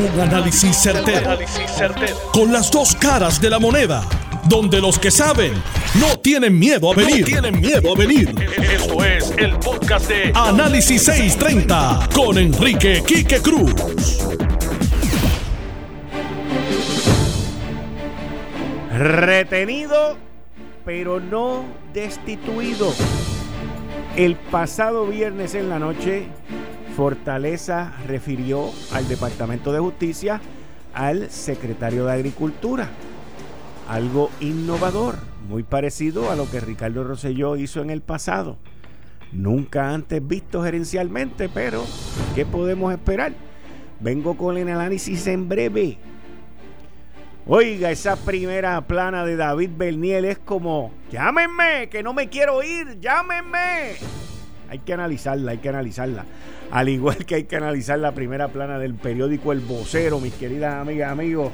Un análisis certero, Con las dos caras de la moneda. Donde los que saben no tienen miedo a venir. tienen miedo a venir. Esto es el podcast de Análisis 630 con Enrique Quique Cruz. Retenido, pero no destituido. El pasado viernes en la noche, Fortaleza refirió al Departamento de Justicia al secretario de Agricultura. Algo innovador, muy parecido a lo que Ricardo Rosselló hizo en el pasado. Nunca antes visto gerencialmente, pero ¿qué podemos esperar? Vengo con el análisis en breve. Oiga, esa primera plana de David Berniel es como, llámenme, que no me quiero ir, llámenme. Hay que analizarla, hay que analizarla. Al igual que hay que analizar la primera plana del periódico El Vocero, mis queridas amigas, amigos.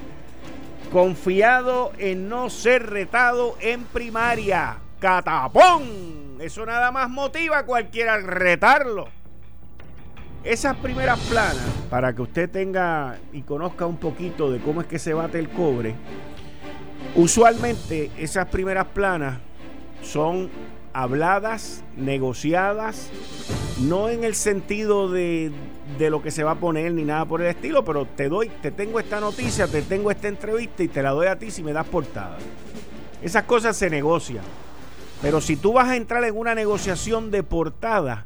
Confiado en no ser retado en primaria. ¡Catapón! Eso nada más motiva a cualquiera a retarlo. Esas primeras planas, para que usted tenga y conozca un poquito de cómo es que se bate el cobre, usualmente esas primeras planas son habladas, negociadas, no en el sentido de, de, lo que se va a poner ni nada por el estilo, pero te doy, te tengo esta noticia, te tengo esta entrevista y te la doy a ti si me das portada. Esas cosas se negocian. Pero si tú vas a entrar en una negociación de portada,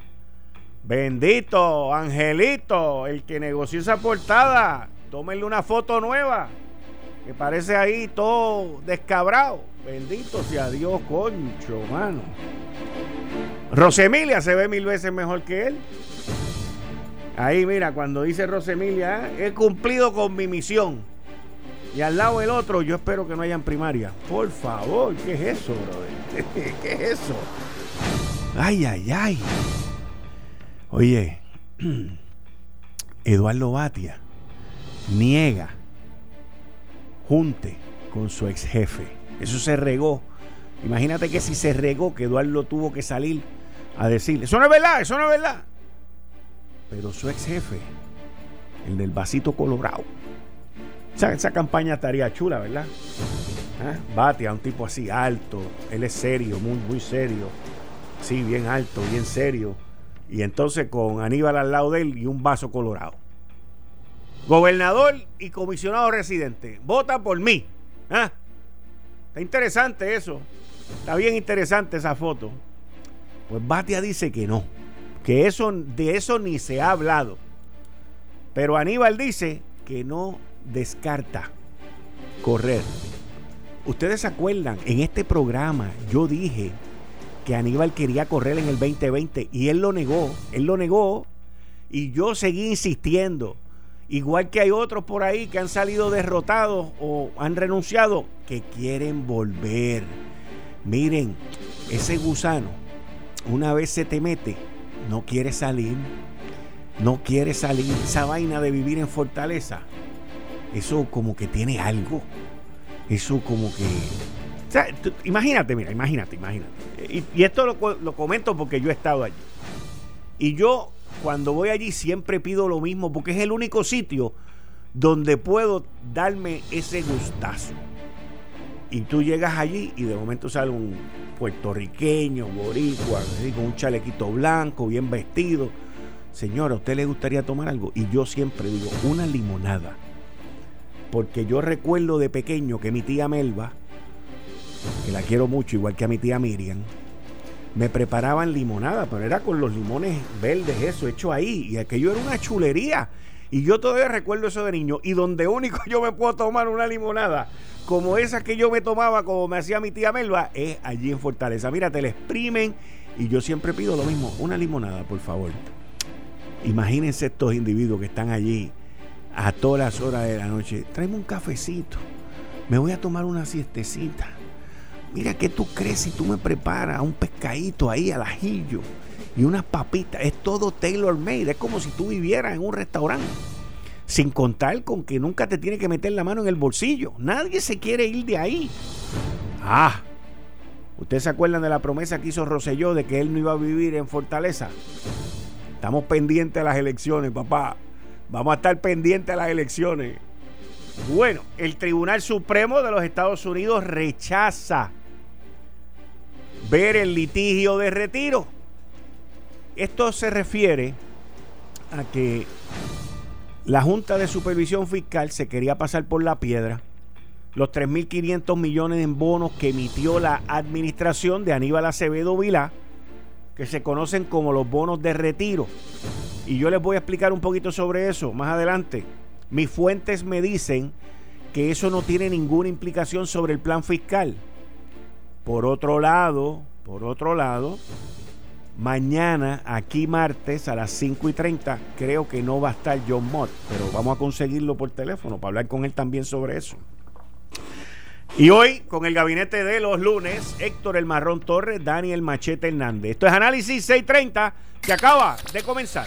Bendito, Angelito, el que negoció esa portada. Tómenle una foto nueva. Que parece ahí todo descabrado. Bendito sea Dios, concho, mano. Rosemilia se ve mil veces mejor que él. Ahí, mira, cuando dice Rosemilia, ah, he cumplido con mi misión. Y al lado el otro, yo espero que no hayan primaria. Por favor, ¿qué es eso, brother? ¿Qué es eso? Ay, ay, ay. Oye, Eduardo Batia niega junte con su ex jefe. Eso se regó. Imagínate que si se regó, que Eduardo tuvo que salir a decirle, eso no es verdad, eso no es verdad. Pero su ex jefe, el del vasito colorado, esa, esa campaña estaría chula, ¿verdad? ¿Ah? Batia, un tipo así alto, él es serio, muy, muy serio, sí, bien alto, bien serio y entonces con Aníbal al lado de él y un vaso colorado. Gobernador y comisionado residente, vota por mí. ¿Ah? Está interesante eso. Está bien interesante esa foto. Pues Batia dice que no, que eso, de eso ni se ha hablado. Pero Aníbal dice que no descarta correr. Ustedes se acuerdan, en este programa yo dije que Aníbal quería correr en el 2020 y él lo negó, él lo negó y yo seguí insistiendo. Igual que hay otros por ahí que han salido derrotados o han renunciado que quieren volver. Miren, ese gusano, una vez se te mete, no quiere salir. No quiere salir. Esa vaina de vivir en fortaleza, eso como que tiene algo. Eso como que o sea, imagínate, mira, imagínate, imagínate. Y, esto lo, comento porque yo he estado allí. Y yo, cuando voy allí, siempre pido lo mismo porque es el único sitio donde puedo darme ese gustazo. Y tú llegas allí y de momento sale un puertorriqueño, boricua, con un chalequito blanco, bien vestido. Señora, ¿a usted le gustaría tomar algo? Y yo siempre digo, una limonada. Porque yo recuerdo de pequeño que mi tía Melba que la quiero mucho, igual que a mi tía Miriam, me preparaban limonada, pero era con los limones verdes, eso, hecho ahí. Y aquello era una chulería. Y yo todavía recuerdo eso de niño. Y donde único yo me puedo tomar una limonada, como esa que yo me tomaba, como me hacía mi tía Melba, es allí en Fortaleza. Mira, te la exprimen. Y yo siempre pido lo mismo, una limonada, por favor. Imagínense estos individuos que están allí a todas las horas de la noche. Tráeme un cafecito. Me voy a tomar una siestecita Mira, ¿qué tú crees si tú me preparas un pescadito ahí al ajillo y unas papitas? Es todo tailor made. Es como si tú vivieras en un restaurante. Sin contar con que nunca te tiene que meter la mano en el bolsillo. Nadie se quiere ir de ahí. Ah, ¿ustedes se acuerdan de la promesa que hizo Roselló de que él no iba a vivir en Fortaleza? Estamos pendientes de las elecciones, papá. Vamos a estar pendientes a las elecciones. Bueno, el Tribunal Supremo de los Estados Unidos rechaza ver el litigio de retiro. Esto se refiere a que la Junta de Supervisión Fiscal se quería pasar por la piedra los 3.500 millones en bonos que emitió la administración de Aníbal Acevedo Vilá, que se conocen como los bonos de retiro. Y yo les voy a explicar un poquito sobre eso más adelante. Mis fuentes me dicen que eso no tiene ninguna implicación sobre el plan fiscal. Por otro lado, por otro lado, mañana, aquí martes a las 5 y 30, creo que no va a estar John Mott, pero vamos a conseguirlo por teléfono para hablar con él también sobre eso. Y hoy, con el gabinete de los lunes, Héctor El Marrón Torres, Daniel Machete Hernández. Esto es Análisis 630, que acaba de comenzar.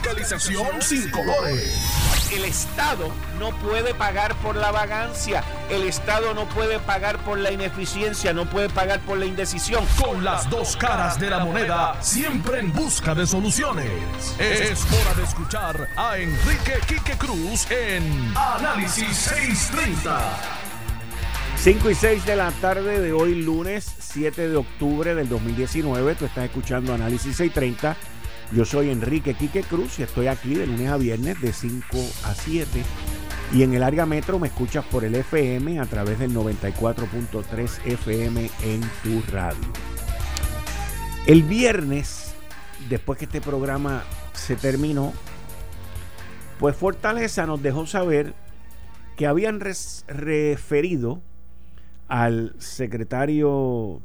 Fiscalización sin colores el Estado no puede pagar por la vagancia, el Estado no puede pagar por la ineficiencia, no puede pagar por la indecisión. Con las dos caras de la moneda, siempre en busca de soluciones. Es hora de escuchar a Enrique Quique Cruz en Análisis 630. 5 y 6 de la tarde de hoy, lunes 7 de octubre del 2019. Tú estás escuchando Análisis 630 yo soy Enrique Quique Cruz y estoy aquí de lunes a viernes de 5 a 7. Y en el área metro me escuchas por el FM a través del 94.3 FM en tu radio. El viernes, después que este programa se terminó, pues Fortaleza nos dejó saber que habían referido al secretario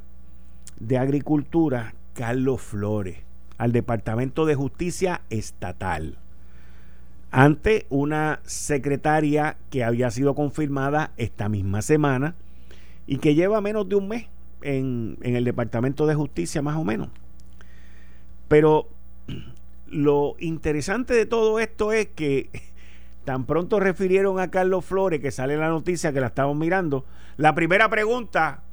de Agricultura, Carlos Flores al Departamento de Justicia Estatal ante una secretaria que había sido confirmada esta misma semana y que lleva menos de un mes en, el Departamento de Justicia más o menos. Pero lo interesante de todo esto es que tan pronto refirieron a Carlos Flores, que sale la noticia que la estamos mirando, la primera pregunta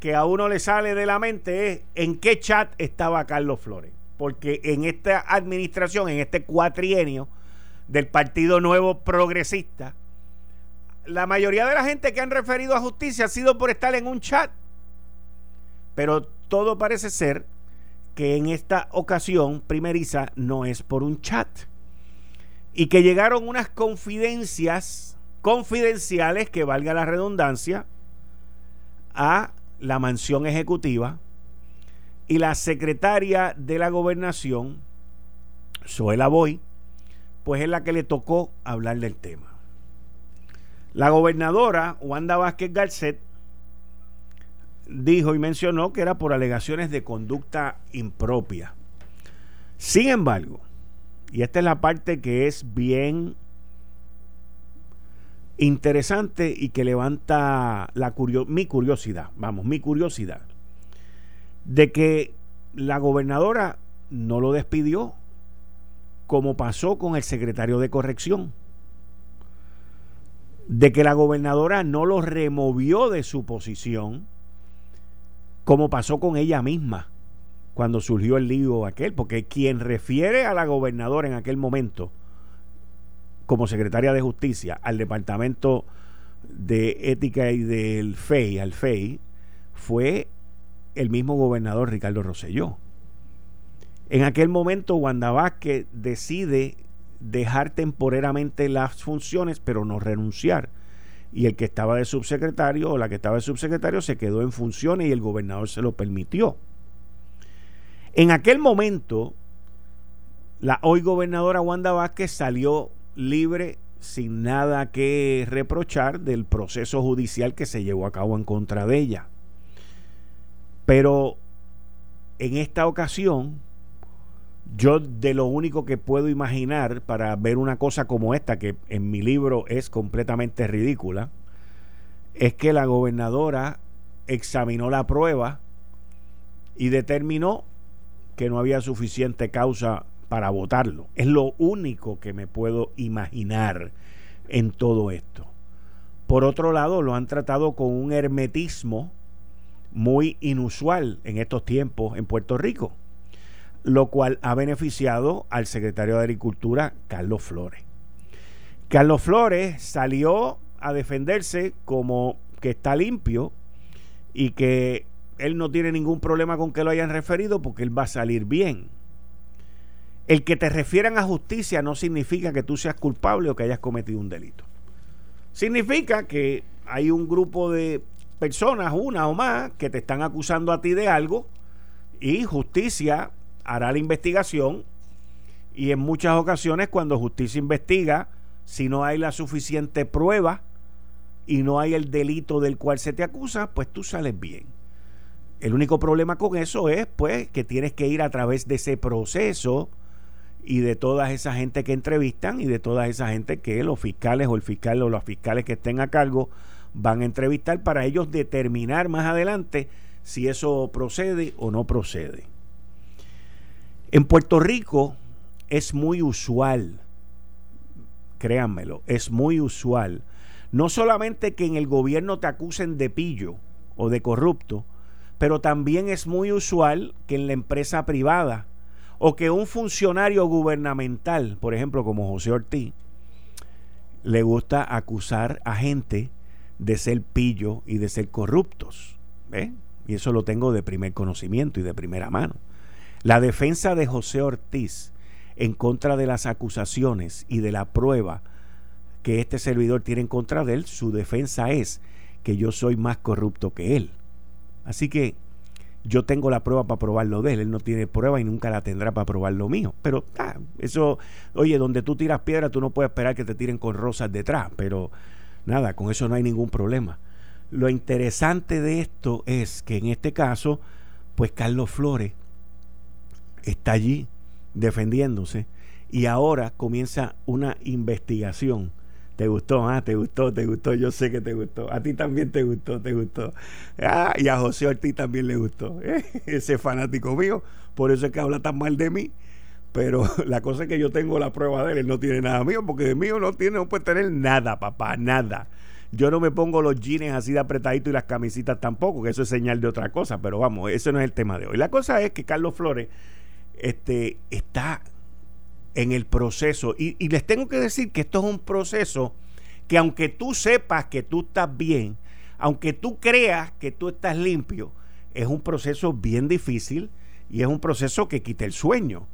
que a uno le sale de la mente es ¿en qué chat estaba Carlos Flores? Porque en esta administración, en este cuatrienio del Partido Nuevo Progresista, la mayoría de la gente que han referido a justicia ha sido por estar en un chat. Pero todo parece ser que en esta ocasión primeriza no es por un chat. Y que llegaron unas confidencias confidenciales, que valga la redundancia, a la mansión ejecutiva y la secretaria de la gobernación, Zoela Boy, pues es la que le tocó hablar del tema. La gobernadora Wanda Vázquez Garcet dijo y mencionó que era por alegaciones de conducta impropia. Sin embargo, y esta es la parte que es bien interesante y que levanta la mi curiosidad, vamos, mi curiosidad de que la gobernadora no lo despidió, como pasó con el secretario de corrección, de que la gobernadora no lo removió de su posición, como pasó con ella misma cuando surgió el lío aquel, porque quien refiere a la gobernadora en aquel momento como secretaria de justicia al departamento de ética y del FEI, al FEI, fue el mismo gobernador Ricardo Rosselló. En aquel momento, Wanda Vázquez decide dejar temporariamente las funciones, pero no renunciar. Y el que estaba de subsecretario o la que estaba de subsecretario se quedó en funciones y el gobernador se lo permitió. En aquel momento, la hoy gobernadora Wanda Vázquez salió libre sin nada que reprochar del proceso judicial que se llevó a cabo en contra de ella. Pero en esta ocasión, yo de lo único que puedo imaginar para ver una cosa como esta, que en mi libro es completamente ridícula, es que la gobernadora examinó la prueba y determinó que no había suficiente causa para votarlo. Es lo único que me puedo imaginar en todo esto. Por otro lado, lo han tratado con un hermetismo muy inusual en estos tiempos en Puerto Rico, lo cual ha beneficiado al secretario de Agricultura, Carlos Flores. Carlos Flores salió a defenderse como que está limpio y que él no tiene ningún problema con que lo hayan referido porque él va a salir bien. El que te refieran a justicia no significa que tú seas culpable o que hayas cometido un delito. Significa que hay un grupo de personas, una o más, que te están acusando a ti de algo y justicia hará la investigación y en muchas ocasiones cuando justicia investiga, si no hay la suficiente prueba y no hay el delito del cual se te acusa, pues tú sales bien. El único problema con eso es pues que tienes que ir a través de ese proceso y de toda esa gente que entrevistan y de toda esa gente que los fiscales o el fiscal o los fiscales que estén a cargo van a entrevistar para ellos determinar más adelante si eso procede o no procede. En Puerto Rico es muy usual, créanmelo, es muy usual, no solamente que en el gobierno te acusen de pillo o de corrupto, pero también es muy usual que en la empresa privada o que un funcionario gubernamental, por ejemplo como José Ortiz, le gusta acusar a gente de ser pillo y de ser corruptos. Y eso lo tengo de primer conocimiento y de primera mano. La defensa de José Ortiz en contra de las acusaciones y de la prueba que este servidor tiene en contra de él, su defensa es que yo soy más corrupto que él. Así que yo tengo la prueba para probar lo de él, él no tiene prueba y nunca la tendrá para probar lo mío. Pero ah, eso, oye, donde tú tiras piedra, tú no puedes esperar que te tiren con rosas detrás, pero nada, con eso no hay ningún problema. Lo interesante de esto es que en este caso, pues Carlos Flores está allí defendiéndose y ahora comienza una investigación te gustó, ah, te gustó, te gustó, yo sé que te gustó. A ti también te gustó, te gustó. Ah, y a José Ortiz también le gustó. Ese fanático mío, por eso es que habla tan mal de mí. Pero la cosa es que yo tengo la prueba de él, él no tiene nada mío, porque de mío no tiene, no puede tener nada, papá, nada. Yo no me pongo los jeans así de apretadito y las camisitas tampoco, que eso es señal de otra cosa, pero vamos, ese no es el tema de hoy. La cosa es que Carlos Flores este, está en el proceso. Y, les tengo que decir que esto es un proceso que aunque tú sepas que tú estás bien, aunque tú creas que tú estás limpio, es un proceso bien difícil y es un proceso que quita el sueño.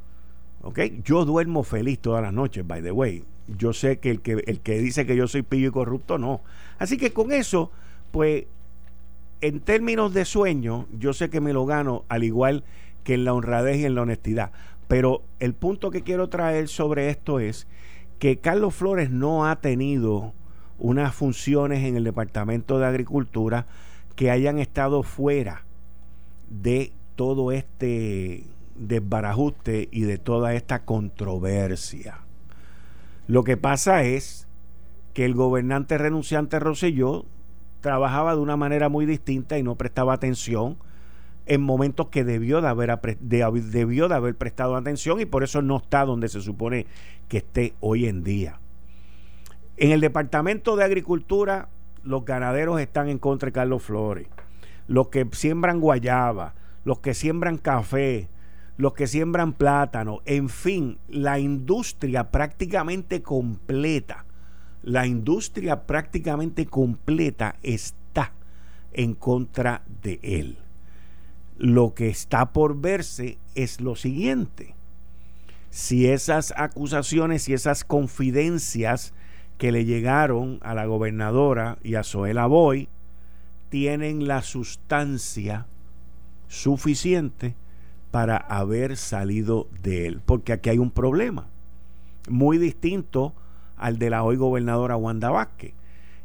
Yo duermo feliz todas las noches, by the way. Yo sé que el que, el que dice que yo soy pillo y corrupto, no. Así que con eso, pues, en términos de sueño, yo sé que me lo gano al igual que en la honradez y en la honestidad. Pero el punto que quiero traer sobre esto es que Carlos Flores no ha tenido unas funciones en el Departamento de Agricultura que hayan estado fuera de todo este desbarajuste y de toda esta controversia. Lo que pasa es que el gobernante renunciante Rosselló trabajaba de una manera muy distinta y no prestaba atención en momentos que debió de haber, debió de haber prestado atención y por eso no está donde se supone que esté hoy en día. En el Departamento de Agricultura, los ganaderos están en contra de Carlos Flores. Los que siembran guayaba, los que siembran café, los que siembran plátano, en fin, la industria prácticamente completa, la industria prácticamente completa está en contra de él. Lo que está por verse es lo siguiente. Si esas acusaciones y esas confidencias que le llegaron a la gobernadora y a Zoela Boy tienen la sustancia suficiente para haber salido de él. Porque aquí hay un problema muy distinto al de la hoy gobernadora Wanda Vázquez.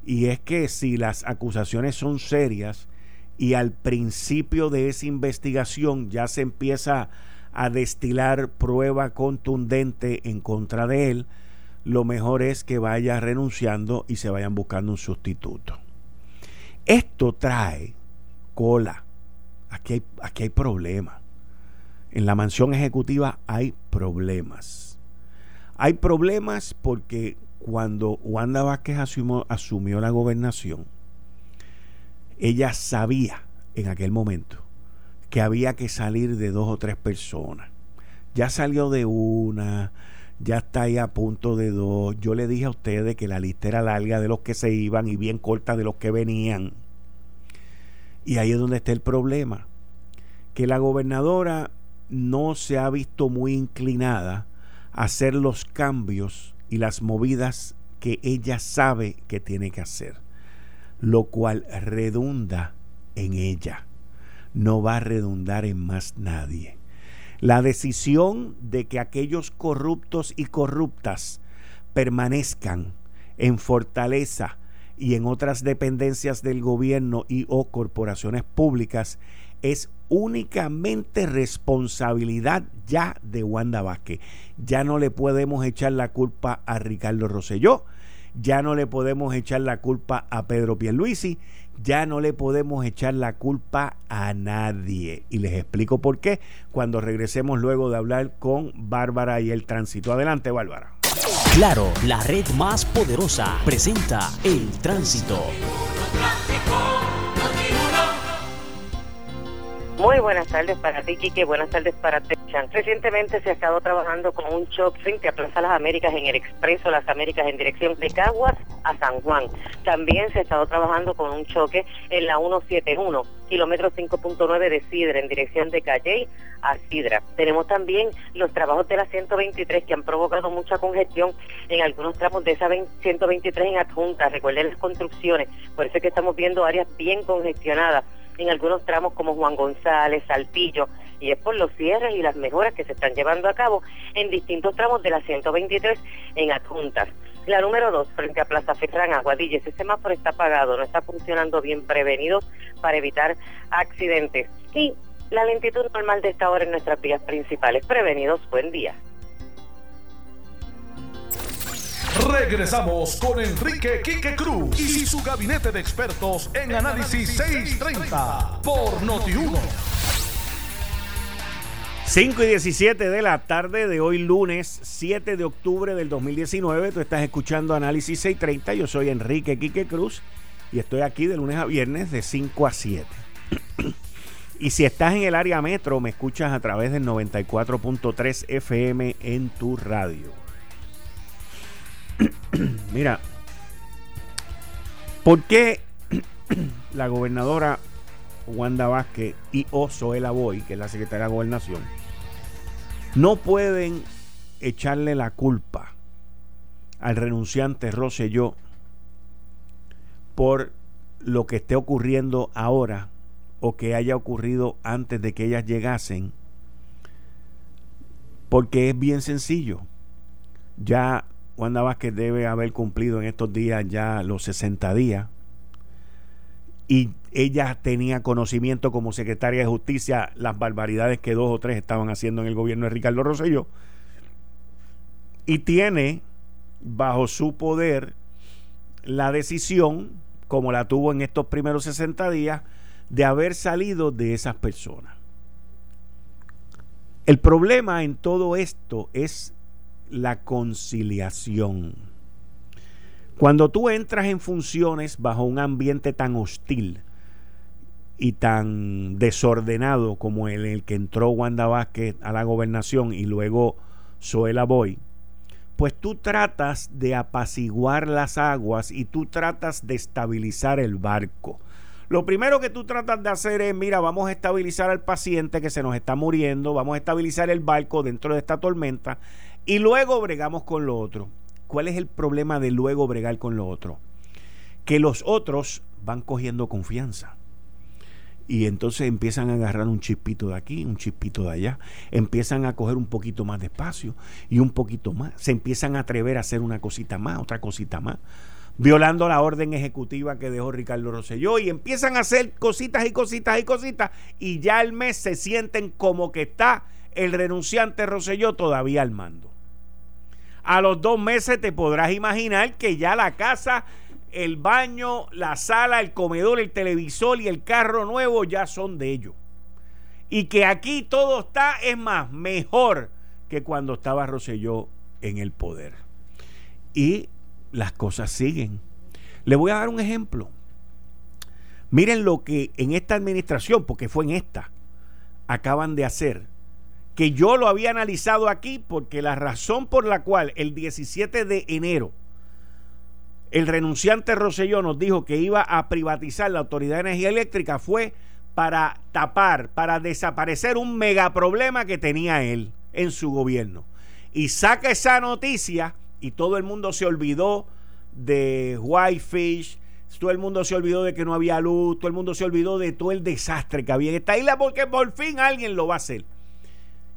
Y es que si las acusaciones son serias y al principio de esa investigación ya se empieza a destilar prueba contundente en contra de él, lo mejor es que vaya renunciando y se vayan buscando un sustituto. Esto trae cola. Aquí hay, aquí hay problema. En la mansión ejecutiva hay problemas. Hay problemas porque cuando Wanda Vázquez asumió, la gobernación, ella sabía en aquel momento que había que salir de dos o tres personas. Ya salió de una, ya está ahí a punto de dos. Yo le dije a ustedes que la lista era larga de los que se iban y bien corta de los que venían. Y ahí es donde está el problema. Que la gobernadora no se ha visto muy inclinada a hacer los cambios y las movidas que ella sabe que tiene que hacer. Lo cual redunda en ella. No va a redundar en más nadie. La decisión de que aquellos corruptos y corruptas permanezcan en Fortaleza y en otras dependencias del gobierno y o corporaciones públicas es únicamente responsabilidad ya de Wanda Vázquez. Ya no le podemos echar la culpa a Ricardo Rosselló, ya no le podemos echar la culpa a Pedro Pierluisi, ya no le podemos echar la culpa a nadie. Y les explico por qué cuando regresemos luego de hablar con Bárbara y el tránsito. Adelante, Bárbara. Claro, la red más poderosa presenta el tránsito. Muy buenas tardes para ti, Kike. Buenas tardes para Techan. Recientemente se ha estado trabajando con un shock frente a Plaza Las Américas en el Expreso Las Américas en dirección de Caguas a San Juan. También se ha estado trabajando con un choque en la 171, kilómetro 5.9 de Sidra en dirección de Calley a Sidra. Tenemos también los trabajos de la 123 que han provocado mucha congestión en algunos tramos de esa 123 en adjunta. Recuerden las construcciones, por eso es que estamos viendo áreas bien congestionadas en algunos tramos como Juan González, Saltillo, y es por los cierres y las mejoras que se están llevando a cabo en distintos tramos de la 123 en adjuntas. La número 2, frente a Plaza Ferran Aguadilla, ese semáforo está apagado, no está funcionando bien prevenidos para evitar accidentes. Y la lentitud normal de esta hora en nuestras vías principales. Prevenidos, buen día. Regresamos con Enrique Quique Cruz y su gabinete de expertos en Análisis 630 por Noti1. 5 y 17 de la tarde de hoy lunes 7 de octubre del 2019. Tú estás escuchando Análisis 630. Yo soy Enrique Quique Cruz y estoy aquí de lunes a viernes de 5 a 7. y si estás en el área metro, me escuchas a través del 94.3 FM en tu radio. Mira, ¿por qué la gobernadora Wanda Vázquez y Osoela Boy, que es la secretaria de Gobernación, no pueden echarle la culpa al renunciante Rosselló por lo que esté ocurriendo ahora o que haya ocurrido antes de que ellas llegasen? Porque es bien sencillo. Ya Wanda Vázquez debe haber cumplido en estos días ya los 60 días y ella tenía conocimiento como secretaria de justicia las barbaridades que dos o tres estaban haciendo en el gobierno de Ricardo Rosselló y tiene bajo su poder la decisión como la tuvo en estos primeros 60 días de haber salido de esas personas. El problema en todo esto es la conciliación. Cuando tú entras en funciones bajo un ambiente tan hostil y tan desordenado como el, el que entró Wanda Vázquez a la gobernación y luego Zoela Boy, pues tú tratas de apaciguar las aguas y tú tratas de estabilizar el barco. Lo primero que tú tratas de hacer es, mira, vamos a estabilizar al paciente que se nos está muriendo, vamos a estabilizar el barco dentro de esta tormenta y luego bregamos con lo otro. ¿Cuál es el problema de luego bregar con lo otro? Que los otros van cogiendo confianza. Y entonces empiezan a agarrar un chispito de aquí, un chispito de allá. Empiezan a coger un poquito más de espacio y un poquito más. Se empiezan a atrever a hacer una cosita más, otra cosita más. Violando la orden ejecutiva que dejó Ricardo Rosselló. Y empiezan a hacer cositas y cositas y cositas. Y ya al mes se sienten como que está el renunciante Rosselló todavía al mando. A los dos meses te podrás imaginar que ya la casa, el baño, la sala, el comedor, el televisor y el carro nuevo ya son de ellos. y que aquí todo está, es más, mejor que cuando estaba Rosselló en el poder. Y las cosas siguen. Le voy a dar un ejemplo. Miren lo que en esta administración, porque fue en esta, acaban de hacer, que yo lo había analizado aquí porque la razón por la cual el 17 de enero el renunciante Rosselló nos dijo que iba a privatizar la Autoridad de Energía Eléctrica fue para tapar, para desaparecer un megaproblema que tenía él en su gobierno. Y saca esa noticia y todo el mundo se olvidó de Whitefish, todo el mundo se olvidó de que no había luz, todo el mundo se olvidó de todo el desastre que había en esta isla porque por fin alguien lo va a hacer.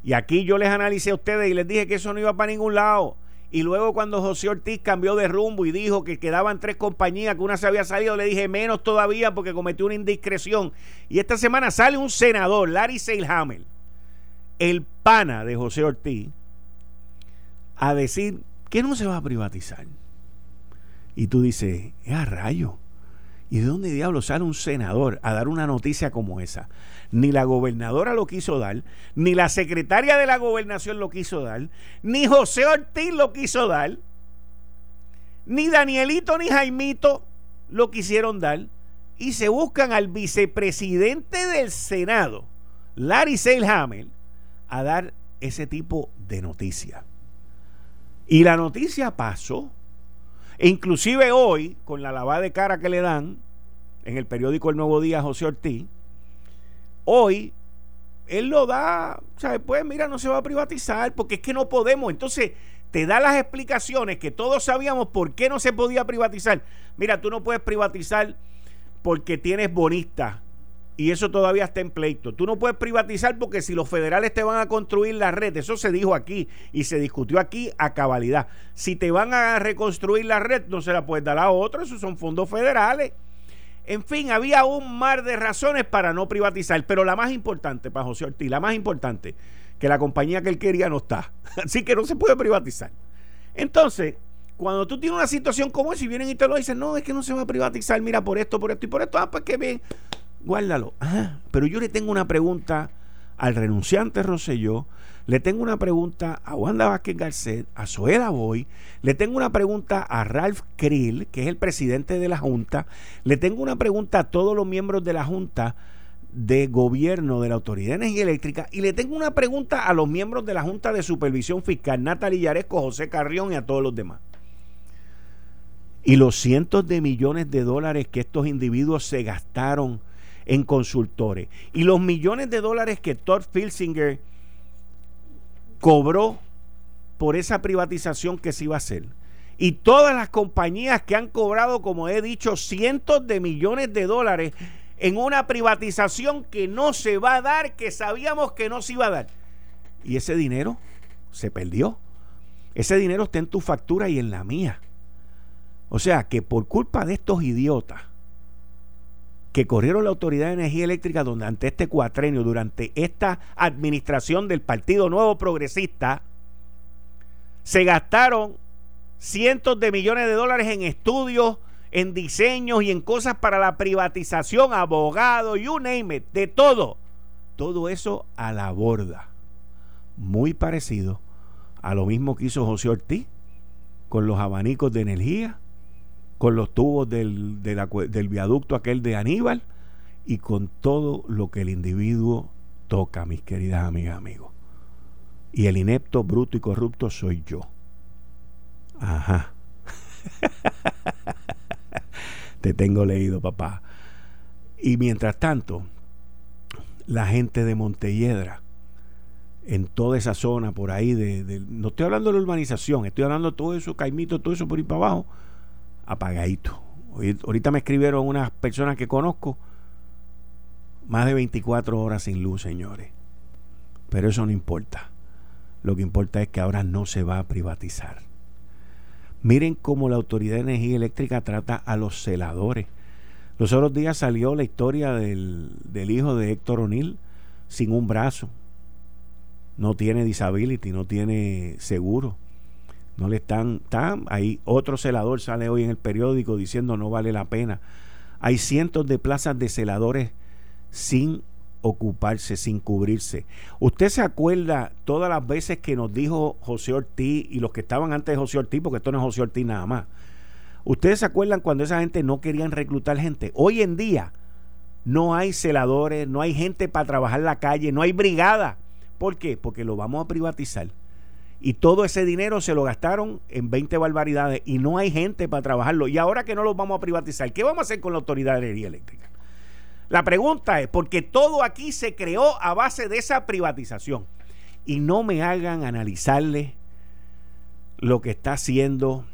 Y aquí yo les analicé a ustedes y les dije que eso no iba para ningún lado. Y luego cuando José Ortiz cambió de rumbo y dijo que quedaban tres compañías, que una se había salido, le dije menos todavía porque cometió una indiscreción. Y esta semana sale un senador, Larry Seilhammer, el pana de José Ortiz, a decir que no se va a privatizar. Y tú dices, es a rayo. ¿Y de dónde diablo sale un senador a dar una noticia como esa? Ni la gobernadora lo quiso dar, ni la secretaria de la gobernación lo quiso dar, ni José Ortiz lo quiso dar, ni Danielito ni Jaimito lo quisieron dar. Y se buscan al vicepresidente del Senado, Larry Seilhammer, a dar ese tipo de noticia. Y la noticia pasó. E inclusive hoy, con la lavada de cara que le dan en el periódico El Nuevo Día José Ortiz, hoy él lo da, ¿sabes? Pues mira, no se va a privatizar porque es que no podemos. Entonces, te da las explicaciones que todos sabíamos por qué no se podía privatizar. Mira, tú no puedes privatizar porque tienes bonistas y eso todavía está en pleito. Tú no puedes privatizar porque si los federales te van a construir la red, eso se dijo aquí y se discutió aquí a cabalidad. Si te van a reconstruir la red, no se la puedes dar a otro, esos son fondos federales. En fin, había un mar de razones para no privatizar, pero la más importante para José Ortiz, la más importante, que la compañía que él quería no está. Así que no se puede privatizar. Entonces, cuando tú tienes una situación como esa y vienen y te lo dicen, no, es que no se va a privatizar, mira, por esto, por esto y por esto, ah, pues qué bien guárdalo. pero yo le tengo una pregunta al renunciante Rosselló, le tengo una pregunta a Wanda Vázquez Garcet, a Zoeda Boy, le tengo una pregunta a Ralph Krill, que es el presidente de la Junta, le tengo una pregunta a todos los miembros de la Junta de Gobierno de la Autoridad de Energía Eléctrica y le tengo una pregunta a los miembros de la Junta de Supervisión Fiscal, Natalia Yaresco, José Carrión y a todos los demás. Y los cientos de millones de dólares que estos individuos se gastaron en consultores. Y los millones de dólares que Todd Filsinger cobró por esa privatización que se iba a hacer. Y todas las compañías que han cobrado, como he dicho, cientos de millones de dólares en una privatización que no se va a dar, que sabíamos que no se iba a dar. Y ese dinero se perdió. Ese dinero está en tu factura y en la mía. O sea que por culpa de estos idiotas, que corrieron la Autoridad de Energía Eléctrica durante este cuatrenio, durante esta administración del Partido Nuevo Progresista, se gastaron cientos de millones de dólares en estudios, en diseños y en cosas para la privatización, abogados, you name it, de todo. Todo eso a la borda. Muy parecido a lo mismo que hizo José Ortiz con los abanicos de energía con los tubos del, del viaducto aquel de Aníbal y con todo lo que el individuo toca, mis queridas amigas, amigos. Y el inepto, bruto y corrupto soy yo. Ajá. Te tengo leído, papá. Y mientras tanto, la gente de Montelledra, en toda esa zona por ahí, de, no estoy hablando de la urbanización, estoy hablando de todo eso, Caimito, todo eso por ahí para abajo, apagadito. Ahorita me escribieron unas personas que conozco, más de 24 horas sin luz, señores. Pero eso no importa. Lo que importa es que ahora no se va a privatizar. Miren cómo la Autoridad de Energía Eléctrica trata a los celadores. Los otros días salió la historia del, del hijo de Héctor O'Neill sin un brazo. No tiene disability, no tiene seguro no le están, tan, ahí otro celador sale hoy en el periódico diciendo no vale la pena. Hay cientos de plazas de celadores sin ocuparse sin cubrirse. ¿Usted se acuerda todas las veces que nos dijo José Ortiz y los que estaban antes de José Ortiz, porque esto no es José Ortiz nada más? ¿Ustedes se acuerdan cuando esa gente no querían reclutar gente? Hoy en día no hay celadores, no hay gente para trabajar en la calle, no hay brigada. ¿Por qué? Porque lo vamos a privatizar. Y todo ese dinero se lo gastaron en 20 barbaridades y no hay gente para trabajarlo. Y ahora que no lo vamos a privatizar, ¿qué vamos a hacer con la Autoridad de Energía Eléctrica? La pregunta es, porque todo aquí se creó a base de esa privatización. Y no me hagan analizarle lo que está haciendo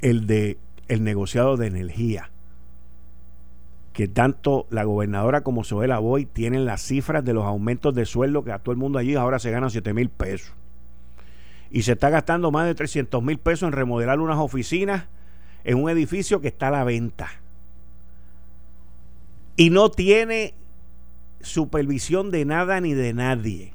el de el negociado de energía que tanto la gobernadora como Zoela Boy tienen las cifras de los aumentos de sueldo que a todo el mundo allí ahora se gana 7 mil pesos. Y se está gastando más de 300 mil pesos en remodelar unas oficinas en un edificio que está a la venta. Y no tiene supervisión de nada ni de nadie.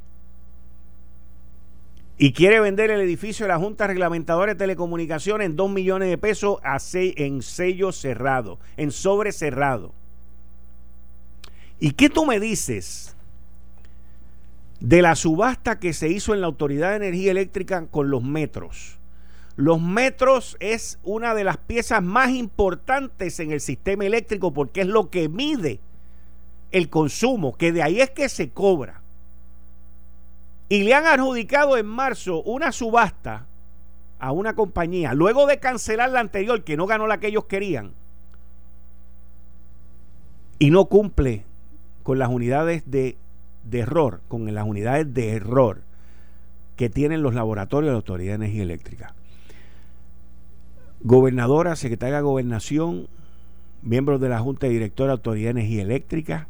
Y quiere vender el edificio de la Junta Reglamentadora de Telecomunicaciones en 2 millones de pesos a en sello cerrado, en sobre cerrado. ¿Y qué tú me dices de la subasta que se hizo en la Autoridad de Energía Eléctrica con los metros? Los metros es una de las piezas más importantes en el sistema eléctrico porque es lo que mide el consumo, que de ahí es que se cobra. Y le han adjudicado en marzo una subasta a una compañía, luego de cancelar la anterior, que no ganó la que ellos querían, y no cumple con las unidades de, error, con las unidades de error que tienen los laboratorios de la Autoridad de Energía Eléctrica. Gobernadora, secretaria de Gobernación, miembros de la Junta Directora de Autoridad de Energía Eléctrica,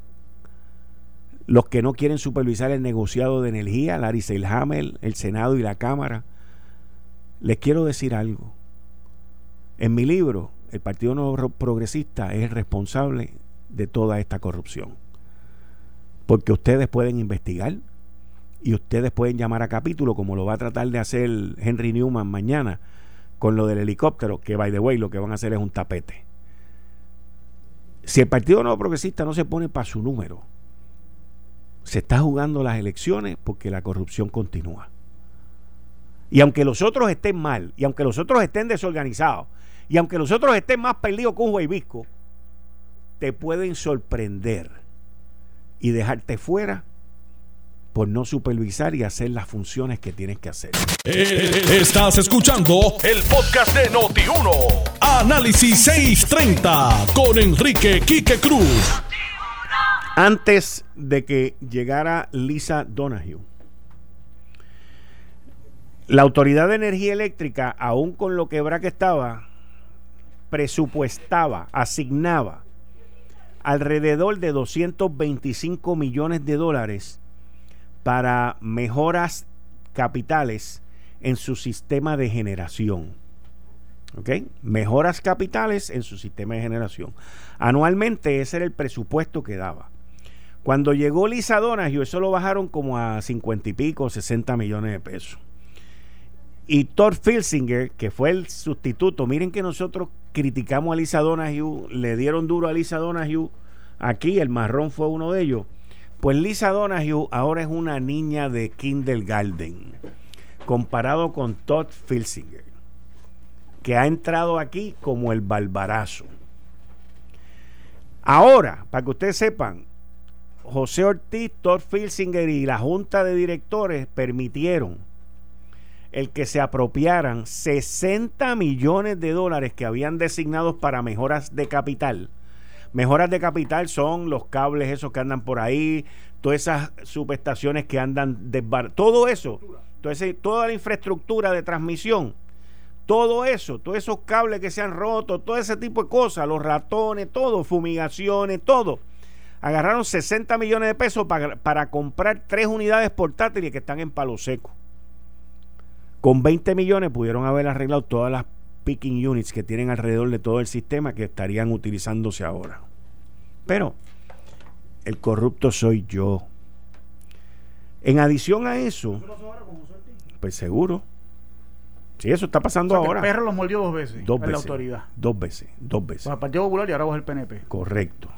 los que no quieren supervisar el negociado de energía, Larry Seilhammer, el Senado y la Cámara. Les quiero decir algo. En mi libro, el Partido Nuevo Progresista es responsable de toda esta corrupción. Porque ustedes pueden investigar y ustedes pueden llamar a capítulo, como lo va a tratar de hacer Henry Newman mañana con lo del helicóptero, que by the way lo que van a hacer es un tapete. Si el Partido Nuevo Progresista no se pone para su número, se está jugando las elecciones porque la corrupción continúa. Y aunque los otros estén mal, y aunque los otros estén desorganizados, y aunque los otros estén más perdidos que un huevisco, te pueden sorprender y dejarte fuera por no supervisar y hacer las funciones que tienes que hacer. Eh, estás escuchando el podcast de Noti1. Análisis 630 con Enrique Quique Cruz. Antes de que llegara Lisa Donahue, la Autoridad de Energía Eléctrica, aún con lo quebra que estaba, presupuestaba, asignaba alrededor de 225 millones de dólares para mejoras capitales en su sistema de generación. ¿Ok? Mejoras capitales en su sistema de generación. Anualmente ese era el presupuesto que daba. Cuando llegó Lisa Donahue, eso lo bajaron como a 50 y pico, 60 millones de pesos. Y Thor Filsinger, que fue el sustituto, miren que nosotros criticamos a Lisa Donahue, le dieron duro a Lisa Donahue, aquí el marrón fue uno de ellos. Pues Lisa Donahue ahora es una niña de kindergarten, comparado con Todd Filsinger, que ha entrado aquí como el barbarazo. Ahora, para que ustedes sepan, José Ortiz, Todd Filsinger y la Junta de Directores permitieron el que se apropiaran 60 millones de dólares que habían designados para mejoras de capital. Mejoras de capital son los cables esos que andan por ahí, todas esas subestaciones que andan desbar todo eso, toda la infraestructura de transmisión, todo eso, todos esos cables que se han roto, todo ese tipo de cosas, los ratones, todo, fumigaciones, todo. Agarraron 60 millones de pesos para, para comprar tres unidades portátiles que están en palo seco. Con 20 millones pudieron haber arreglado todas las picking units que tienen alrededor de todo el sistema que estarían utilizándose ahora. Pero el corrupto soy yo. En adición a eso, pues seguro. Sí, eso está pasando ahora. el perro los mordió dos veces. Dos veces. la autoridad. Dos veces, dos veces. Con el Partido Popular y ahora vos el PNP. Correcto,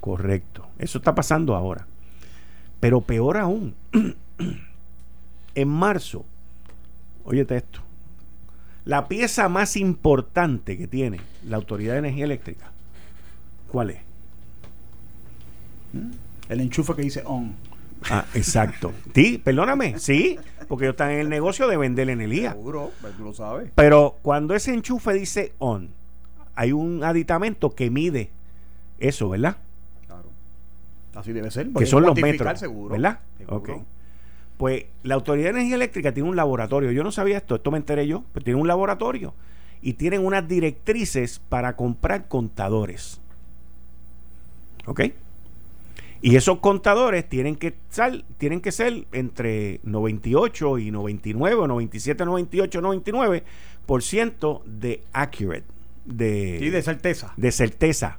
correcto. Eso está pasando ahora. Pero peor aún, en marzo, óyete esto, la pieza más importante que tiene la Autoridad de Energía Eléctrica, ¿cuál es? El enchufe que dice on. Ah, exacto. Sí, perdóname, sí, porque ellos están en el negocio de vender energía. Seguro, pues tú lo sabes. Pero cuando ese enchufe dice on, hay un aditamento que mide eso, ¿verdad? Claro. Así debe ser. Que son los metros, Seguro. ¿verdad? Seguro. Pues la Autoridad de Energía Eléctrica tiene un laboratorio. Yo no sabía esto, esto me enteré yo, pero tiene un laboratorio y tienen unas directrices para comprar contadores. ¿Ok? Y esos contadores tienen que, sal- tienen que ser entre 98 y 99 o 97, 98, 99 por ciento de accurate, de, Sí, de certeza. de certeza.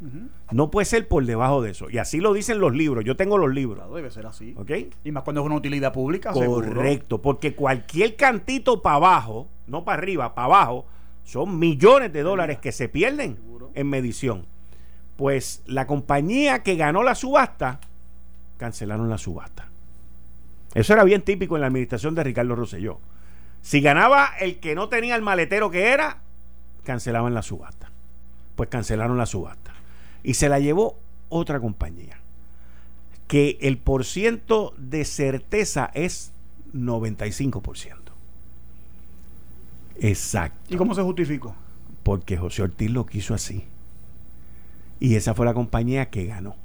No puede ser por debajo de eso. Y así lo dicen los libros. Yo tengo los libros. Claro, debe ser así. ¿Ok? Y más cuando es una utilidad pública, seguro. Correcto, porque cualquier cantito para abajo, no para arriba, para abajo, son millones de dólares que se pierden Seguro. en medición. Pues la compañía que ganó la subasta, cancelaron la subasta. Eso era bien típico en la administración de Ricardo Rosselló. Si ganaba el que no tenía el maletero que era, cancelaban la subasta. Pues cancelaron la subasta. Y se la llevó otra compañía. Que el porciento de certeza es 95%. Exacto. ¿Y cómo se justificó? Porque José Ortiz lo quiso así. Y esa fue la compañía que ganó.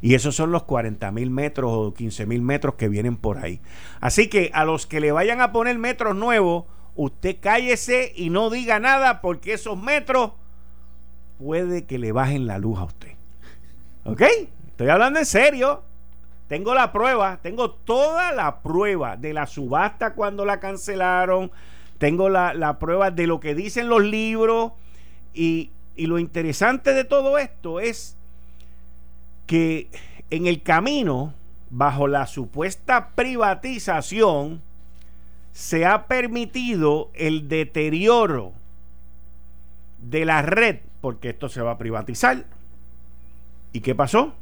Y esos son los 40 mil metros o 15 mil metros que vienen por ahí. Así que a los que le vayan a poner metros nuevos, usted cállese y no diga nada porque esos metros puede que le bajen la luz a usted. ¿Ok? Estoy hablando en serio. Tengo la prueba, tengo toda la prueba de la subasta cuando la cancelaron. Tengo la, la prueba de lo que dicen los libros. Y, y lo interesante de todo esto es que en el camino, bajo la supuesta privatización, se ha permitido el deterioro de la red, porque esto se va a privatizar. ¿Y qué pasó?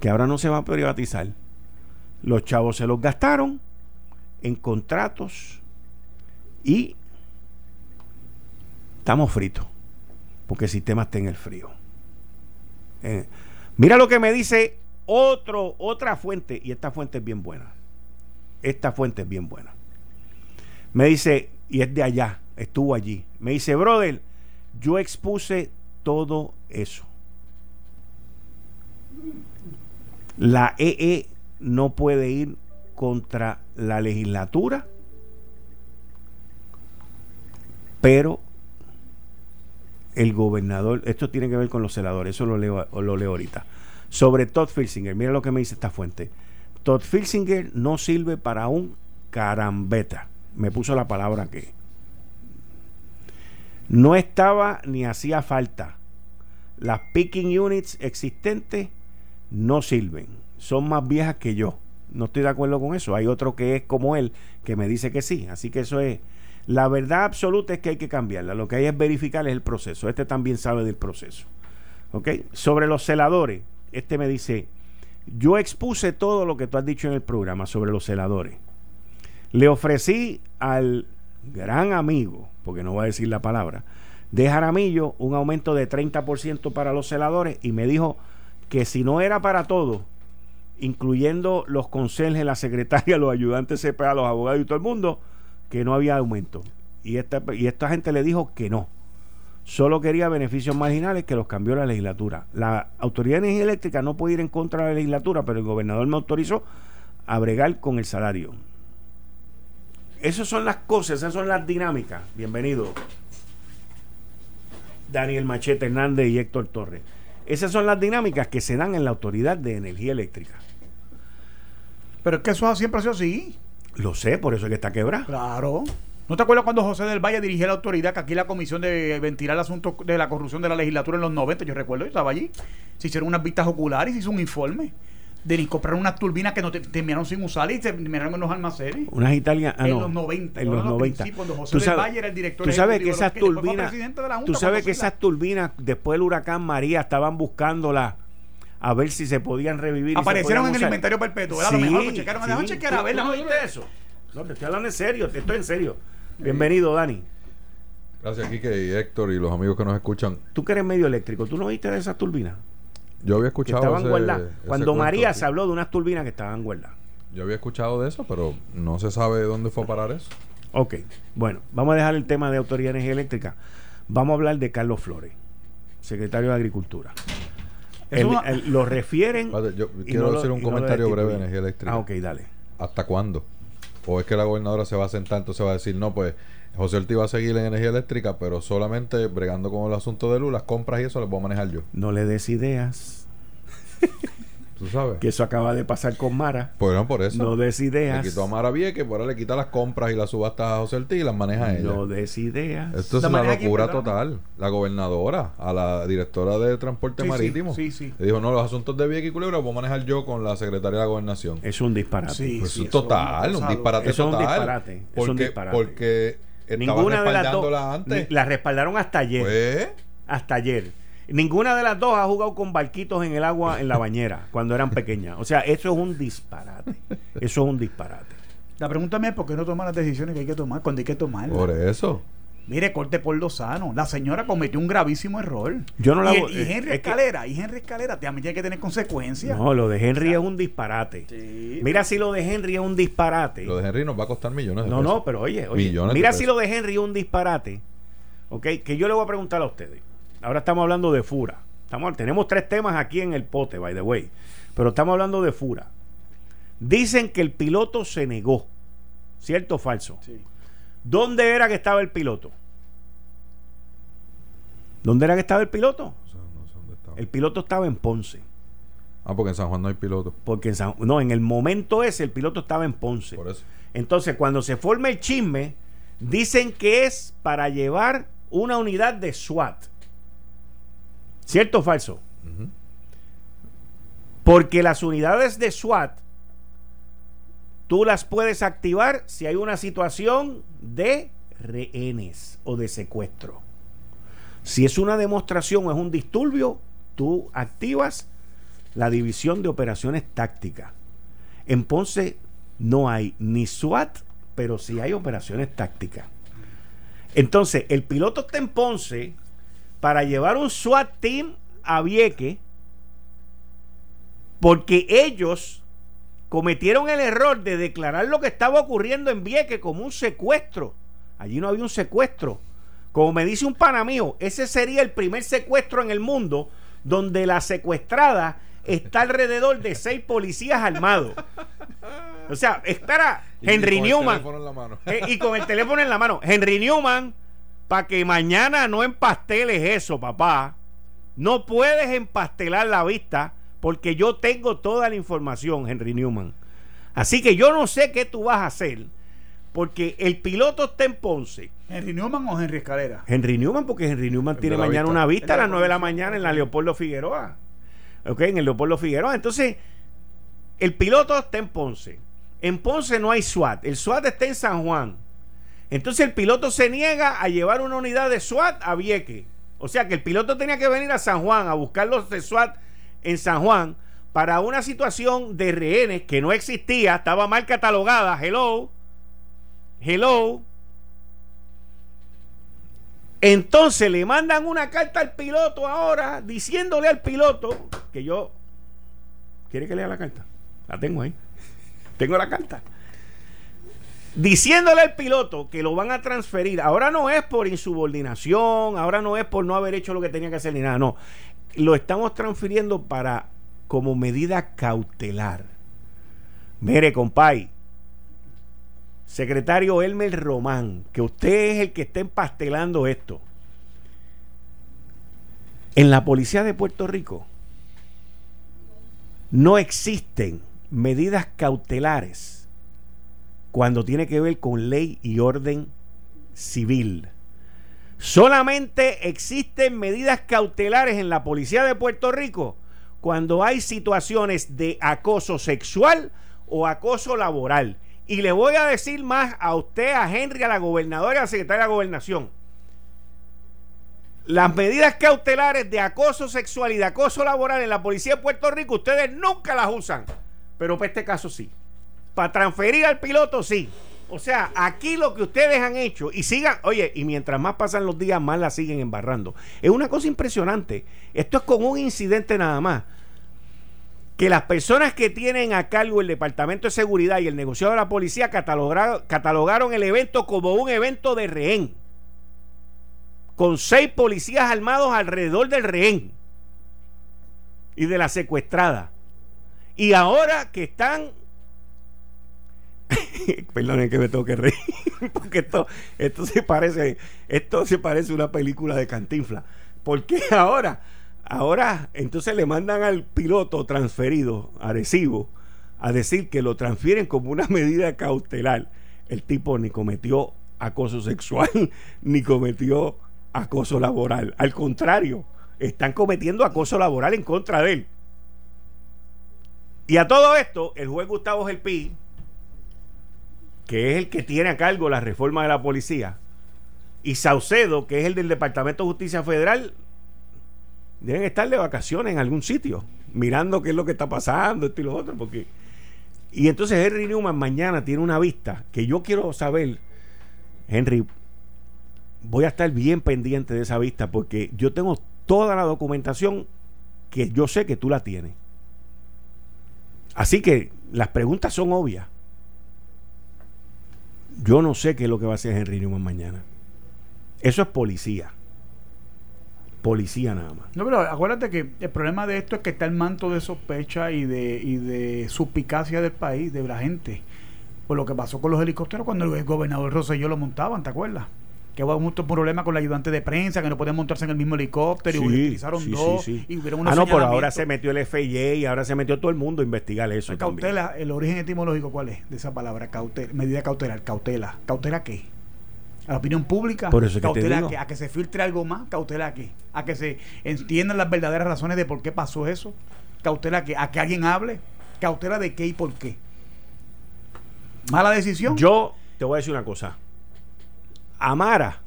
Que ahora no se va a privatizar. Los chavos se los gastaron en contratos y estamos fritos, porque el sistema está en el frío. Eh, mira lo que me dice otro, otra fuente, y esta fuente es bien buena. Esta fuente es bien buena. Me dice, y es de allá, estuvo allí. Me dice, brother, yo expuse todo eso. La EE no puede ir contra la legislatura, pero el gobernador, esto tiene que ver con los celadores, eso lo leo, lo leo ahorita. Sobre Todd Filsinger, mira lo que me dice esta fuente. Todd Filsinger no sirve para un carambeta. Me puso la palabra que no estaba ni hacía falta. Las picking units existentes no sirven. Son más viejas que yo. No estoy de acuerdo con eso. Hay otro que es como él que me dice que sí. Así que eso es. La verdad absoluta es que hay que cambiarla. Lo que hay es verificar el proceso. Este también sabe del proceso. ¿Ok? Sobre los celadores. Este me dice, yo expuse todo lo que tú has dicho en el programa sobre los celadores. Le ofrecí al gran amigo, porque no voy a decir la palabra, de Jaramillo un aumento de 30% para los celadores y me dijo que si no era para todo, incluyendo los conserjes, la secretaria, los ayudantes CPA, los abogados y todo el mundo, que no había aumento. Y esta, y esta gente le dijo que no. Solo quería beneficios marginales que los cambió la legislatura. La Autoridad de Energía Eléctrica no puede ir en contra de la legislatura, pero el gobernador me autorizó a bregar con el salario. Esas son las cosas, esas son las dinámicas. Bienvenido. Daniel Machete Hernández y Héctor Torres. Esas son las dinámicas que se dan en la Autoridad de Energía Eléctrica. Pero es que eso siempre ha sido así. Lo sé, por eso es que está quebrada. Claro. ¿No te acuerdas cuando José del Valle dirigía la autoridad que aquí la comisión de ventilar el asunto de la corrupción de la legislatura en los 90? Yo recuerdo, yo estaba allí. Se hicieron unas vistas oculares, se hizo un informe de comprar unas turbinas que no te- terminaron sin usar y se terminaron en los almacenes. Unas italianas. ah, en no, los 90. En los hablo al 90. principio, Cuando José Tú del sabes, Valle era el director tú sabes que esas turbinas. Tú sabes que esas turbinas, después del huracán María, estaban buscándolas a ver si se podían revivir. Aparecieron podían en el inventario perpetuo. Era lo Sí, mejor que checaron. sí. A ¿Tú- ver. no viste eso? No, te estoy hablando en serio, te estoy en serio. Bienvenido, Dani. Gracias, Kike y Héctor y los amigos que nos escuchan. Tú que eres medio eléctrico, ¿tú no viste de esas turbinas? Yo había Que escuchado estaban ese- guardadas. ese Cuando cuento, María sí. se habló de unas turbinas que estaban guardadas. Yo había escuchado de eso, pero no se sabe dónde fue a parar eso. Ok, bueno, vamos a dejar el tema de Autoridad de Energía Eléctrica. Vamos a hablar de Carlos Flores, secretario de Agricultura. El- el- lo refieren. Yo quiero no lo- hacer un no comentario breve de energía eléctrica. Ah, ok, dale. ¿Hasta cuándo? ¿O es que la gobernadora se va a sentar, entonces va a decir, no, pues José Ortiz va a seguir en energía eléctrica, pero solamente bregando con el asunto de luz, las compras y eso las voy a manejar yo. No le des ideas, ¿Tú sabes? que eso acaba de pasar con Mara. Pues no, por eso. No des Le ideas. quitó a Mara Vieques, por ahora le quita las compras y las subastas a José Ortiz y las maneja ella. No des ideas. Esto es ¿La una locura total. La gobernadora, a la directora de transporte Sí, marítimo, sí, sí. le dijo, no, los asuntos de Vieques y Culebra los voy a manejar yo con la secretaria de la gobernación. Es un disparate. Sí, Pues sí, es total, un disparate Eso es un total. disparate, es un Porque, disparate. porque Ninguna de las dos. respaldándola antes. La respaldaron hasta ayer. Pues, hasta ayer. Ninguna de las dos ha jugado con barquitos en el agua en la bañera cuando eran pequeñas. O sea, eso es un disparate. Eso es un disparate. La pregunta mía es por qué no toman las decisiones que hay que tomar cuando hay que tomarlas. por eso. Mire, corte por lo sano. La señora cometió un gravísimo error. Yo no la y, voy- y Henry es que- Escalera, y Henry Escalera también tiene que tener consecuencias. No, lo de Henry es un disparate. Sí. Mira si lo de Henry es un disparate. Lo de Henry nos va a costar millones de No, pesos. no, pero oye, oye Millones de mira si pesos. lo de Henry es un disparate. Ok, que yo le voy a preguntar a ustedes. Ahora estamos hablando de Fura. Estamos, tenemos tres temas aquí en el pote, by the way. Pero estamos hablando de Fura. Dicen que el piloto se negó. ¿Cierto o falso? Sí. ¿Dónde era que estaba el piloto? ¿Dónde era que estaba el piloto? O sea, no sé dónde estaba. El piloto estaba en Ponce. Ah, porque en San Juan no hay piloto. Porque en San- no, en el momento ese el piloto estaba en Ponce. Por eso. Entonces, cuando se forma el chisme, dicen que es para llevar una unidad de SWAT. ¿Cierto o falso? Porque las unidades de SWAT tú las puedes activar si hay una situación de rehenes o de secuestro. Si es una demostración o es un disturbio, tú activas la división de operaciones tácticas. En Ponce no hay ni SWAT, pero sí hay operaciones tácticas. Entonces, el piloto está en Ponce para llevar un SWAT team a Vieque porque ellos cometieron el error de declarar lo que estaba ocurriendo en Vieque como un secuestro. Allí no había un secuestro. Como me dice un pana mío, ese sería el primer secuestro en el mundo donde la secuestrada está alrededor de seis policías armados. O sea, espera, Y- Henry y Newman. teléfono en la mano. Eh, y con el teléfono en la mano. Henry Newman, para que mañana no empasteles eso, papá. No puedes empastelar la vista porque yo tengo toda la información, Henry Newman. Así que yo no sé qué tú vas a hacer porque el piloto está en Ponce. ¿Henry Newman o Henry Escalera? Henry Newman, porque Henry Newman El tiene mañana vista. una vista a las la 9 de la mañana en la Leopoldo Figueroa. ¿Ok? En el Leopoldo Figueroa. Entonces, el piloto está en Ponce. En Ponce no hay SWAT. El SWAT está en San Juan. Entonces, el piloto se niega a llevar una unidad de SWAT a Vieque. O sea que el piloto tenía que venir a San Juan a buscar los de SWAT en San Juan para una situación de rehenes que no existía, estaba mal catalogada. Hello. Hello. Entonces le mandan una carta al piloto ahora diciéndole al piloto que yo... ¿Quiere que lea la carta? La tengo ahí. Tengo la carta. Diciéndole al piloto que lo van a transferir. Ahora no es por insubordinación, ahora no es por no haber hecho lo que tenía que hacer ni nada. No. Lo estamos transfiriendo para como medida cautelar. Mire, compay, secretario Elmer Román, que usted es el que está empastelando esto. En la policía de Puerto Rico no existen medidas cautelares cuando tiene que ver con ley y orden civil. Solamente existen medidas cautelares en la policía de Puerto Rico cuando hay situaciones de acoso sexual o acoso laboral. Y le voy a decir más a usted, a Henry, a la gobernadora y a la secretaria de la gobernación. las medidas cautelares de acoso sexual y de acoso laboral en la policía de Puerto Rico, ustedes nunca las usan. Pero para este caso sí. Para transferir al piloto, sí. O sea, aquí lo que ustedes han hecho y sigan, oye, y mientras más pasan los días, más la siguen embarrando. Es una cosa impresionante. Esto es como un incidente nada más. Que las personas que tienen a cargo el Departamento de Seguridad y el negociado de la policía catalogaron el evento como un evento de rehén. Con seis policías armados alrededor del rehén y de la secuestrada. Y ahora que están Perdonen que me tengo que reír, porque esto, esto se parece, esto se parece a una película de Cantinfla. Porque ahora, ahora, entonces le mandan al piloto transferido, agresivo, a decir que lo transfieren como una medida cautelar. El tipo ni cometió acoso sexual, ni cometió acoso laboral. Al contrario, están cometiendo acoso laboral en contra de él. Y a todo esto, el juez Gustavo Gelpi, que es el que tiene a cargo la reforma de la policía, y Saucedo, que es el del Departamento de Justicia Federal, deben estar de vacaciones en algún sitio, mirando qué es lo que está pasando, esto y lo otro, porque... Y entonces Henry Newman mañana tiene una vista que yo quiero saber, Henry, voy a estar bien pendiente de esa vista porque yo tengo toda la documentación que yo sé que tú la tienes. Así que las preguntas son obvias. Yo no sé qué es lo que va a hacer Henry Newman mañana. Eso es policía. Policía nada más. No, pero acuérdate que el problema de esto es que está el manto de sospecha y de, y de suspicacia del país, de la gente. Por lo que pasó con los helicópteros cuando el gobernador Rosselló lo montaban, ¿te acuerdas? Que hubo muchos problemas con la ayudante de prensa, que no podían montarse en el mismo helicóptero y utilizaron dos. y hubieron unos ah, no, por ahora se metió el FIA y ahora se metió todo el mundo a investigar eso. cautela, el origen etimológico, ¿cuál es de esa palabra? Cautela, medida cautelar, cautela. ¿Cautela qué? a la opinión pública, Por eso cautela a, que se filtre algo más, cautela a qué, a que se entiendan las verdaderas razones de por qué pasó eso, cautela que, a que alguien hable, cautela de qué y por qué. Mala decisión. Yo te voy a decir una cosa. Amara,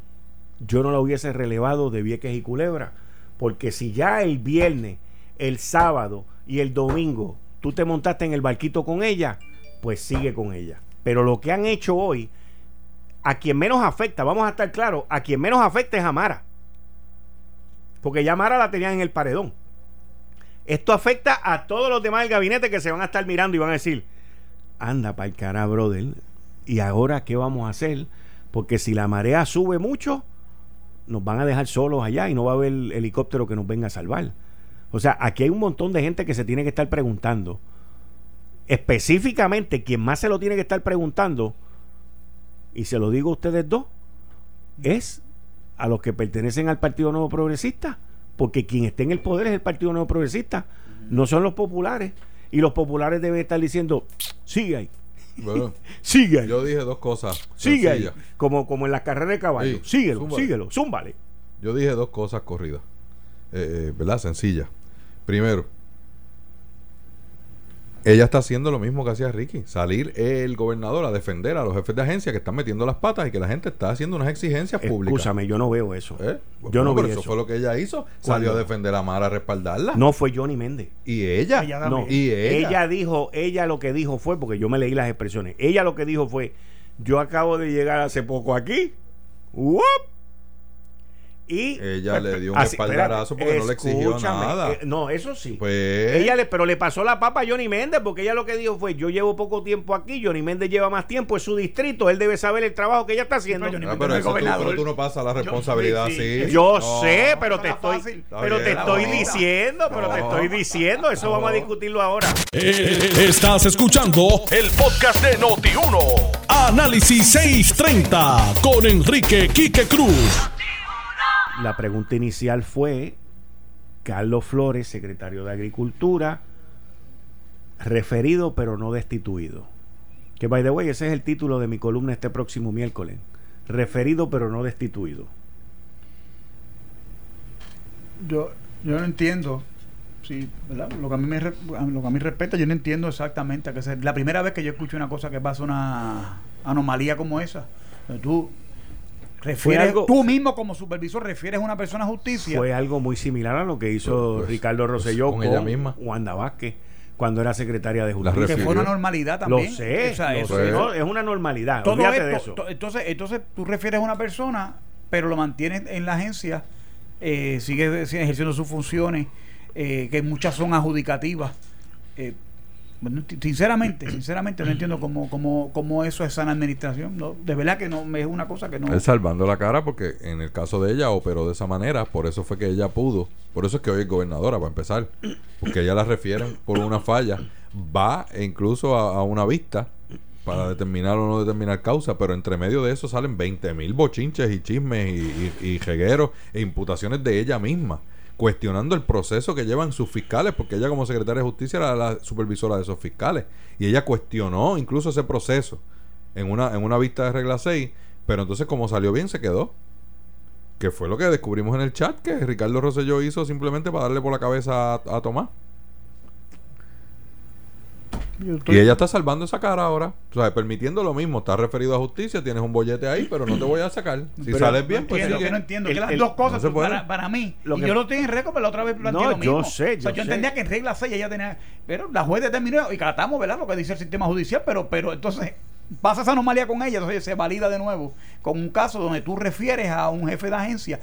yo no la hubiese relevado de Vieques y Culebra, porque si ya el viernes, el sábado y el domingo tú te montaste en el barquito con ella, pues sigue con ella. Pero lo que han hecho hoy, a quien menos afecta, vamos a estar claros, a quien menos afecta es Amara. Porque ya Amara la tenían en el paredón. Esto afecta a todos los demás del gabinete que se van a estar mirando y van a decir, anda para el cara, brother. ¿Y ahora qué vamos a hacer? Porque si la marea sube mucho, nos van a dejar solos allá y no va a haber helicóptero que nos venga a salvar. O sea, aquí hay un montón de gente que se tiene que estar preguntando. Específicamente, quien más se lo tiene que estar preguntando, y se lo digo a ustedes dos, es a los que pertenecen al Partido Nuevo Progresista. Porque quien esté en el poder es el Partido Nuevo Progresista, no son los populares. Y los populares deben estar diciendo, sigue ahí, Sigue Yo dije dos cosas. Sigue Como, como en la carrera de caballo. síguelo, síguelo, zúmbale. Yo dije dos cosas corridas. Eh, eh, ¿Verdad? Sencilla. Primero, ella está haciendo lo mismo que hacía Ricky, salir el gobernador a defender a los jefes de agencia que están metiendo las patas y que la gente está haciendo unas exigencias públicas. Escúchame, yo no veo eso. ¿Eh? yo no, veo eso. fue lo que ella hizo. Salió a defender a Mara, a respaldarla. No fue Johnny Méndez. ¿Y ella? no. ¿Y ella? ella dijo, ella lo que dijo fue, porque yo me leí las expresiones, ella lo que dijo fue, yo acabo de llegar hace poco aquí. ¡Wop! Y, ella le dio un espaldarazo porque no le exigió nada. Eh, no, eso sí. Pues, ella le, pero le pasó la papa a Johnny Méndez porque ella lo que dijo fue, yo llevo poco tiempo aquí, Johnny Méndez lleva más tiempo, es su distrito, él debe saber el trabajo que ella está haciendo. Ah, pero, tú, no pasas la responsabilidad así. Yo sé, pero te estoy, pero te estoy diciendo, pero te estoy diciendo, eso vamos a discutirlo ahora. Eh, estás escuchando el podcast de Noti1. Análisis 630 con Enrique Quique Cruz la pregunta inicial fue Carlos Flores, secretario de Agricultura, referido pero no destituido. Que by the way, ese es el título de mi columna este próximo miércoles. Referido pero no destituido. Yo, yo no entiendo. Sí, Lo que a mí me lo que a mí respecta, yo no entiendo exactamente a qué ser. La primera vez que yo escucho una cosa que pasa una anomalía como esa, tú refieres, algo- tú mismo como supervisor refieres a una persona a justicia. Fue algo muy similar a lo que hizo Pues, pues, Ricardo pues, Rosselló con con, ella misma. Wanda Vázquez cuando era secretaria de justicia. que fue una normalidad Lo también. sé, O sea, lo eso sé, es- no, es una normalidad. todo olvídate esto, de eso. to- entonces, entonces tú refieres a una persona, pero lo mantienes en la agencia, eh, sigue, sigue ejerciendo sus funciones, eh, que muchas son adjudicativas. Eh, bueno, sinceramente, sinceramente no entiendo cómo, cómo, cómo eso es sana administración. No, de verdad que no es una cosa que no. Él salvando la cara porque en el caso de ella operó de esa manera, por eso fue que ella pudo. Por eso es que hoy es gobernadora, para empezar. Porque ella la refieren por una falla. Va incluso a, una vista para determinar o no determinar causa, pero entre medio de eso salen 20 mil bochinches y chismes y, y, y e imputaciones de ella misma, cuestionando el proceso que llevan sus fiscales, porque ella como secretaria de justicia era la supervisora de esos fiscales, y ella cuestionó incluso ese proceso en una, en una vista de regla 6, pero entonces como salió bien se quedó. Que fue lo que descubrimos en el chat que Ricardo Rosselló hizo simplemente para darle por la cabeza a, a Tomás. Y ella está salvando esa cara ahora. O sea, permitiendo lo mismo. Está referido a justicia, tienes un bollete ahí, pero no te voy a sacar. Si Pero sales no bien, pues entiendo, sigue. que no entiendo. El- que las el- dos cosas no para, para mí. Lo y yo lo tengo en récord, pero la otra vez planteé No, lo mismo. yo sé, O sea, yo yo sé. entendía que en regla 6 ella tenía. Pero la juez determinó y catamos, ¿verdad? Lo que dice el sistema judicial, pero, pero entonces pasa esa anomalía con ella, entonces se valida de nuevo con un caso donde tú refieres a un jefe de agencia.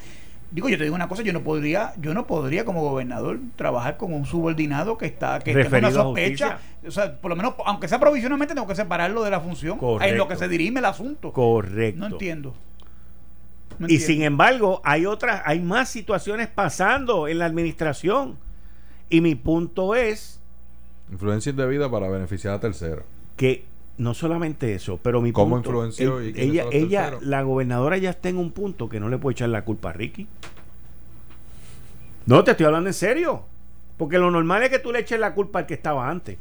Digo, yo te digo una cosa, yo no podría, yo no podría como gobernador trabajar con un subordinado que está, que Referido una a sospecha. O sea, por lo menos, aunque sea provisionalmente, tengo que separarlo de la función en lo Correcto. que se dirime el asunto. Correcto. No entiendo. No Y entiendo. sin embargo, hay otras, hay más situaciones pasando en la administración. Y mi punto es Influencia indebida para beneficiar a terceros. que no solamente eso, pero mi ¿Cómo punto, influenció el- y ella, ella, la gobernadora ya está en un punto que no le puede echar la culpa a Ricky. No, te estoy hablando en serio. Porque lo normal es que tú le eches la culpa al que estaba antes.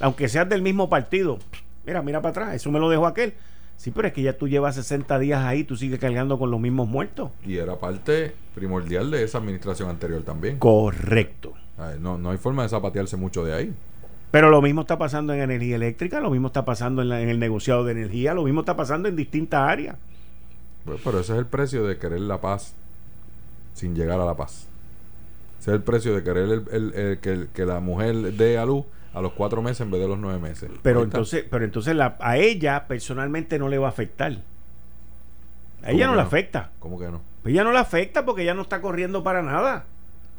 Aunque seas del mismo partido. Mira, mira para atrás, eso me lo dejó aquel. Sí, pero es que ya tú llevas 60 días ahí, tú sigues cargando con los mismos muertos. Y era parte primordial de esa administración anterior también. Correcto. Ay, no, no hay forma de zapatearse mucho de ahí. Pero lo mismo está pasando en energía eléctrica, lo mismo está pasando en, la- en el negociado de energía, lo mismo está pasando en distintas áreas. Pues, pero ese es el precio de querer la paz sin llegar a la paz. Ese es el precio de querer el- el- el- que, que la mujer dé a luz a los cuatro meses en vez de los nueve meses. Pero entonces, pero entonces la- a ella personalmente no le va a afectar. A ¿Cómo ella no que le no? afecta. ¿Cómo que no? Ella no le afecta porque ella no está corriendo para nada.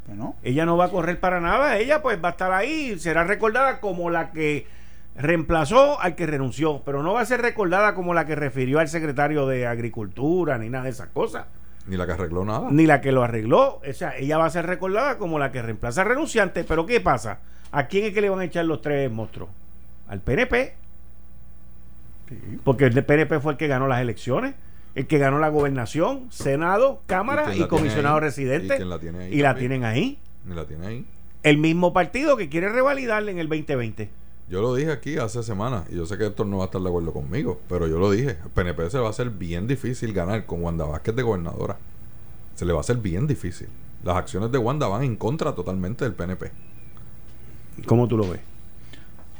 No. Ella no va a correr para nada. Ella pues va a estar ahí. Será recordada como la que reemplazó al que renunció. Pero no va a ser recordada como la que refirió al secretario de Agricultura ni nada de esas cosas. Ni la que arregló nada. Ni la que lo arregló. O sea, ella va a ser recordada como la que reemplaza al renunciante. Pero ¿qué pasa? ¿A quién es que le van a echar los tres monstruos? Al PNP. Porque el PNP fue el que ganó las elecciones. El que ganó la gobernación, Senado, Cámara y, comisionado ahí? residente. ¿Y la tiene ahí Y la tienen ahí. Ni la tiene ahí. El mismo partido que quiere revalidarle en el 2020. Yo lo dije aquí hace semanas y yo sé que Héctor no va a estar de acuerdo conmigo, pero yo lo dije. El PNP se le va a hacer bien difícil ganar con Wanda Vázquez de gobernadora. Se le va a hacer bien difícil. Las acciones de Wanda van en contra totalmente del PNP. ¿Cómo tú lo ves?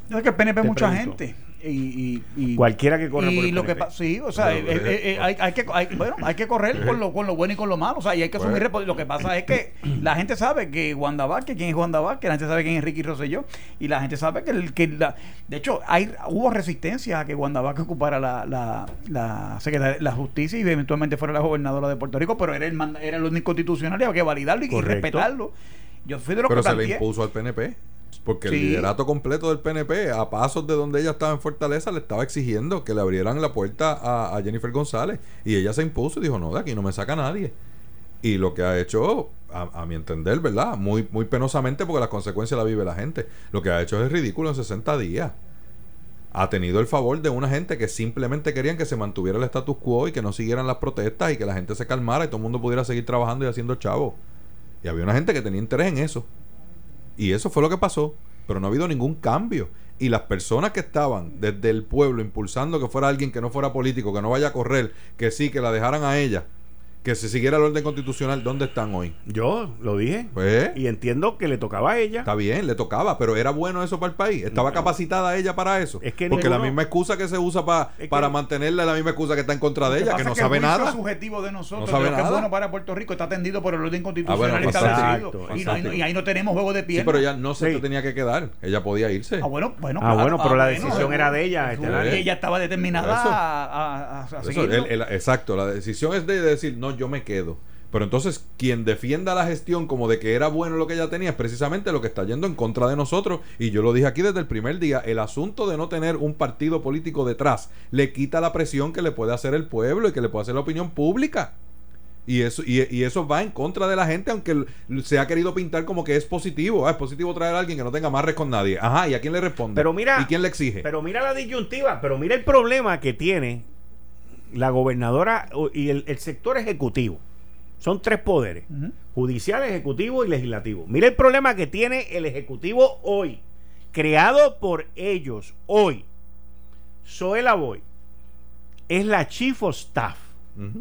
No es que el PNP es mucha pregunto. gente. Y, y, y- Cualquiera que corra y por el lo que PNP. pa- sí o sea eh, eh, eh, hay, hay que hay- bueno hay que correr con lo con lo bueno y con lo malo o sea y hay que asumir Pues. respo- lo que pasa es que la gente sabe que Wanda Vázquez quién es Wanda Vázquez la gente sabe quién es Ricky Rosselló y la gente sabe que, el, que la, de hecho hay hubo resistencia a que Wanda Vázquez ocupara la la, la, secretaria- la justicia y eventualmente fuera la gobernadora de Puerto Rico pero era el era el único constitucional y había que validarlo y, respetarlo yo fui de los Pero que se le impuso al PNP. Porque el liderato completo del PNP, a pasos de donde ella estaba en Fortaleza, le estaba exigiendo que le abrieran la puerta a, a Jennifer González. Y ella se impuso y dijo, no, de aquí no me saca nadie. Y lo que ha hecho, a, a mi entender, ¿verdad? Muy, muy penosamente porque las consecuencias la vive la gente. Lo que ha hecho es ridículo en 60 días. Ha tenido el favor de una gente que simplemente querían que se mantuviera el status quo y que no siguieran las protestas y que la gente se calmara y todo el mundo pudiera seguir trabajando y haciendo chavo. Y había una gente que tenía interés en eso. Y eso fue lo que pasó. Pero no ha habido ningún cambio. Y las personas que estaban desde el pueblo impulsando que fuera alguien que no fuera político, que no vaya a correr, que sí, que la dejaran a ella, que se siguiera el orden constitucional, ¿dónde están hoy? Yo lo dije. Pues, Y entiendo que le tocaba a ella. Está bien, le tocaba, pero era bueno eso para el país. Estaba capacitada ella para eso. Es que Porque la misma excusa que se usa pa- Es que- para mantenerla es la misma excusa que está en contra de que ella, que no es sabe nada. subjetivo de nosotros, No sabe que es nada. bueno para Puerto Rico, está atendido por el orden constitucional Ah, bueno, establecido. y, no- y ahí no tenemos juego de Sí, piernas. pero ella no se Sí. tenía que quedar. Ella podía irse. Ah, bueno, bueno, Ah, bueno, pero la bueno, decisión era de ella, este, ella estaba determinada a, a- a- a Eso, seguirlo. el- el- exacto, la decisión es de decir, no, yo me quedo. Pero entonces, quien defienda la gestión como de que era bueno lo que ella tenía es precisamente lo que está yendo en contra de nosotros. Y yo lo dije aquí desde el primer día, el asunto de no tener un partido político detrás le quita la presión que le puede hacer el pueblo y que le puede hacer la opinión pública. Y eso, y, y eso va en contra de la gente, aunque se ha querido pintar como que es positivo. Ah, es positivo traer a alguien que no tenga amarres con nadie. Ajá, ¿y a quién le responde? Pero mira- ¿Y quién le exige? Pero mira la disyuntiva, pero mira el problema que tiene la gobernadora y el, el sector ejecutivo. Son tres poderes, judicial, ejecutivo y legislativo. Mira el problema que tiene el ejecutivo hoy, creado por ellos hoy. Zoela Boy es la chief of staff.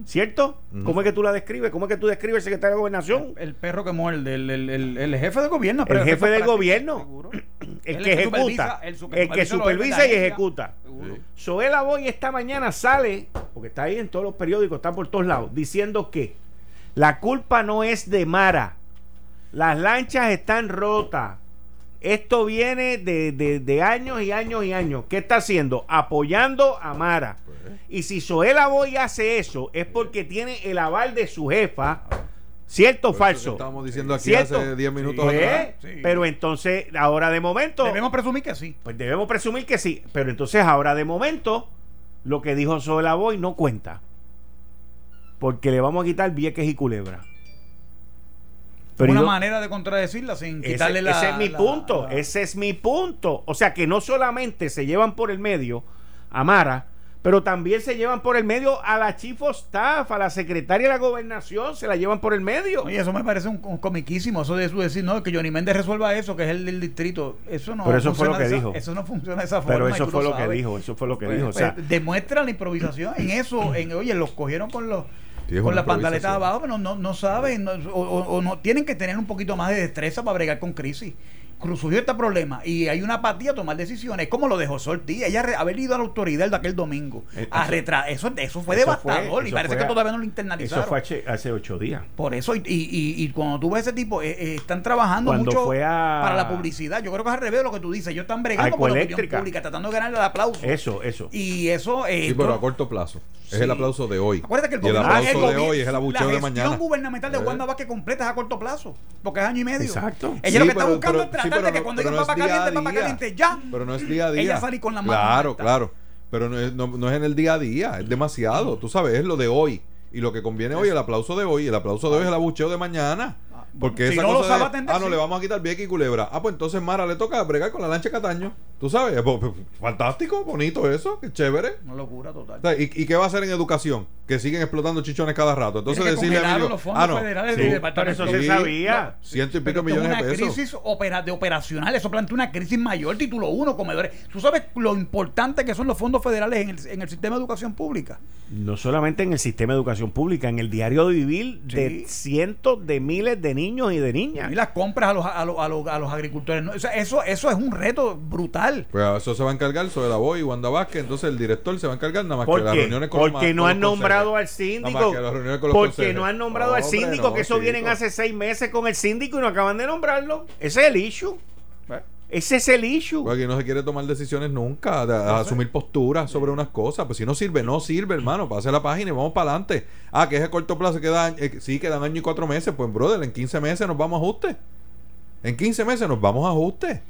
¿cierto? ¿Cómo es que tú la describes? ¿Cómo es que tú describes el secretario de gobernación? El perro que muerde, el, el, el, el jefe de gobierno. El jefe del gobierno. El que es ejecuta, el que supervisa y ejecuta. Seguro. Sí. Zoela Boy esta mañana sale, porque está ahí en todos los periódicos, está por todos lados, diciendo que la culpa no es de Mara. Las lanchas están rotas. Esto viene de, de- de años y años y años. ¿Qué está haciendo? Apoyando a Mara. Y si Zoela Boy hace eso, es porque tiene el aval de su jefa. ¿Cierto o falso? Estábamos diciendo aquí ¿Cierto? hace 10 minutos atrás. Sí. Pero entonces, ahora de momento. Debemos presumir que sí. Pues debemos presumir que sí. Pero entonces ahora de momento, lo que dijo Zoela Boy no cuenta. Porque le vamos a quitar Vieques y Culebra. Una ¿y do- manera de contradecirla sin ese, quitarle la. ese es mi la- punto. la- Ese es mi punto. O sea que no solamente se llevan por el medio a Mara, pero también se llevan por el medio a la chief of staff, a la secretaria de la gobernación, se la llevan por el medio. Oye, eso me parece un, un comiquísimo. Eso de eso decir, no, que Johnny Méndez resuelva eso, que es el del distrito. Eso no Pero eso fue funciona lo que de esa- dijo. Eso no funciona de esa forma. pero eso fue lo que dijo, eso fue lo que Pues, dijo. O pues, demuestra la improvisación en eso. En, oye, los cogieron con los. Con la pantaleta abajo, pero no, no saben, no- o, o- o no tienen que tener un poquito más de destreza para bregar con crisis. Surgió este problema y hay una apatía a tomar decisiones, como lo dejó Ortiz. Ella haber ido a la autoridad el de aquel domingo. Eh, a eso- retra- eso, eso fue eso devastador y eso parece que a- todavía no lo internalizaron. Eso fue hace, hace ocho días. Por eso, y, y, y cuando tú ves ese tipo, eh, eh, están trabajando Cuando mucho fue a- para la publicidad. Yo creo que es al revés de lo que tú dices. Ellos están bregando por la opinión pública, tratando de ganar el aplauso. Eso, eso. Y eso. eh, Sí, pero a corto plazo. Es Sí. el aplauso de hoy. Acuérdate que el y el aplauso el de hoy es el abucheo de La mañana. gestión gubernamental de. Wanda Vázquez completa es a corto plazo, porque es año y medio. Exacto. Ella Sí, lo que está pero- buscando pero- es pero que no- cuando digan no es papa día a caliente, papa día. caliente, ya. Pero no es día a día. Ella sale con las manos Claro, claro. Pero no es, no, no es en el día a día. Es demasiado. Tú sabes, es lo de hoy. Y lo que conviene hoy, el aplauso de hoy. El aplauso de hoy es el abucheo de mañana. Porque Si esa no lo cosa sabe de, atender, ah, no, sí. le vamos a quitar Vieques y Culebra. Ah, pues entonces Mara le toca bregar con la lancha Cataño. Tú sabes, Pues, pues, fantástico, bonito eso, qué chévere. Una locura total. O sea, ¿y, y qué va a hacer en educación? Que siguen explotando chichones cada rato. Entonces Tiene que decirle a los fondos ah, no, federales sí, del Pero eso se Sí. sabía. ciento y pico millones de una pesos. crisis opera- de operacional, eso plantea una crisis mayor, título 1, comedores. ¿Tú sabes lo importante que son los fondos federales en el, en el sistema de educación pública? No solamente en el sistema de educación pública, en el diario de vivir de cientos de miles de niños y de niñas. Y las compras a los, a los, a los, a los agricultores. ¿no? O sea, eso, eso es un reto brutal. Pues a eso se va a encargar sobre la voz y Wanda Vázquez. Entonces el director se va a encargar nada más que ¿Por las reuniones con los Porque no han nombrado al síndico. Porque no han nombrado al síndico, que eso chico. vienen hace seis meses con el síndico y no acaban de nombrarlo. Ese es el issue. ¿Eh? Ese es el issue. Aquí no se quiere tomar decisiones nunca, de- a asumir posturas sobre unas cosas. Pues si no sirve, no sirve, hermano. Pase la página y vamos para adelante. Ah, que es a corto plazo, quedan, eh, sí, quedan año y cuatro meses. Pues, brother, en 15 meses nos vamos a ajuste. En 15 meses nos vamos a ajuste.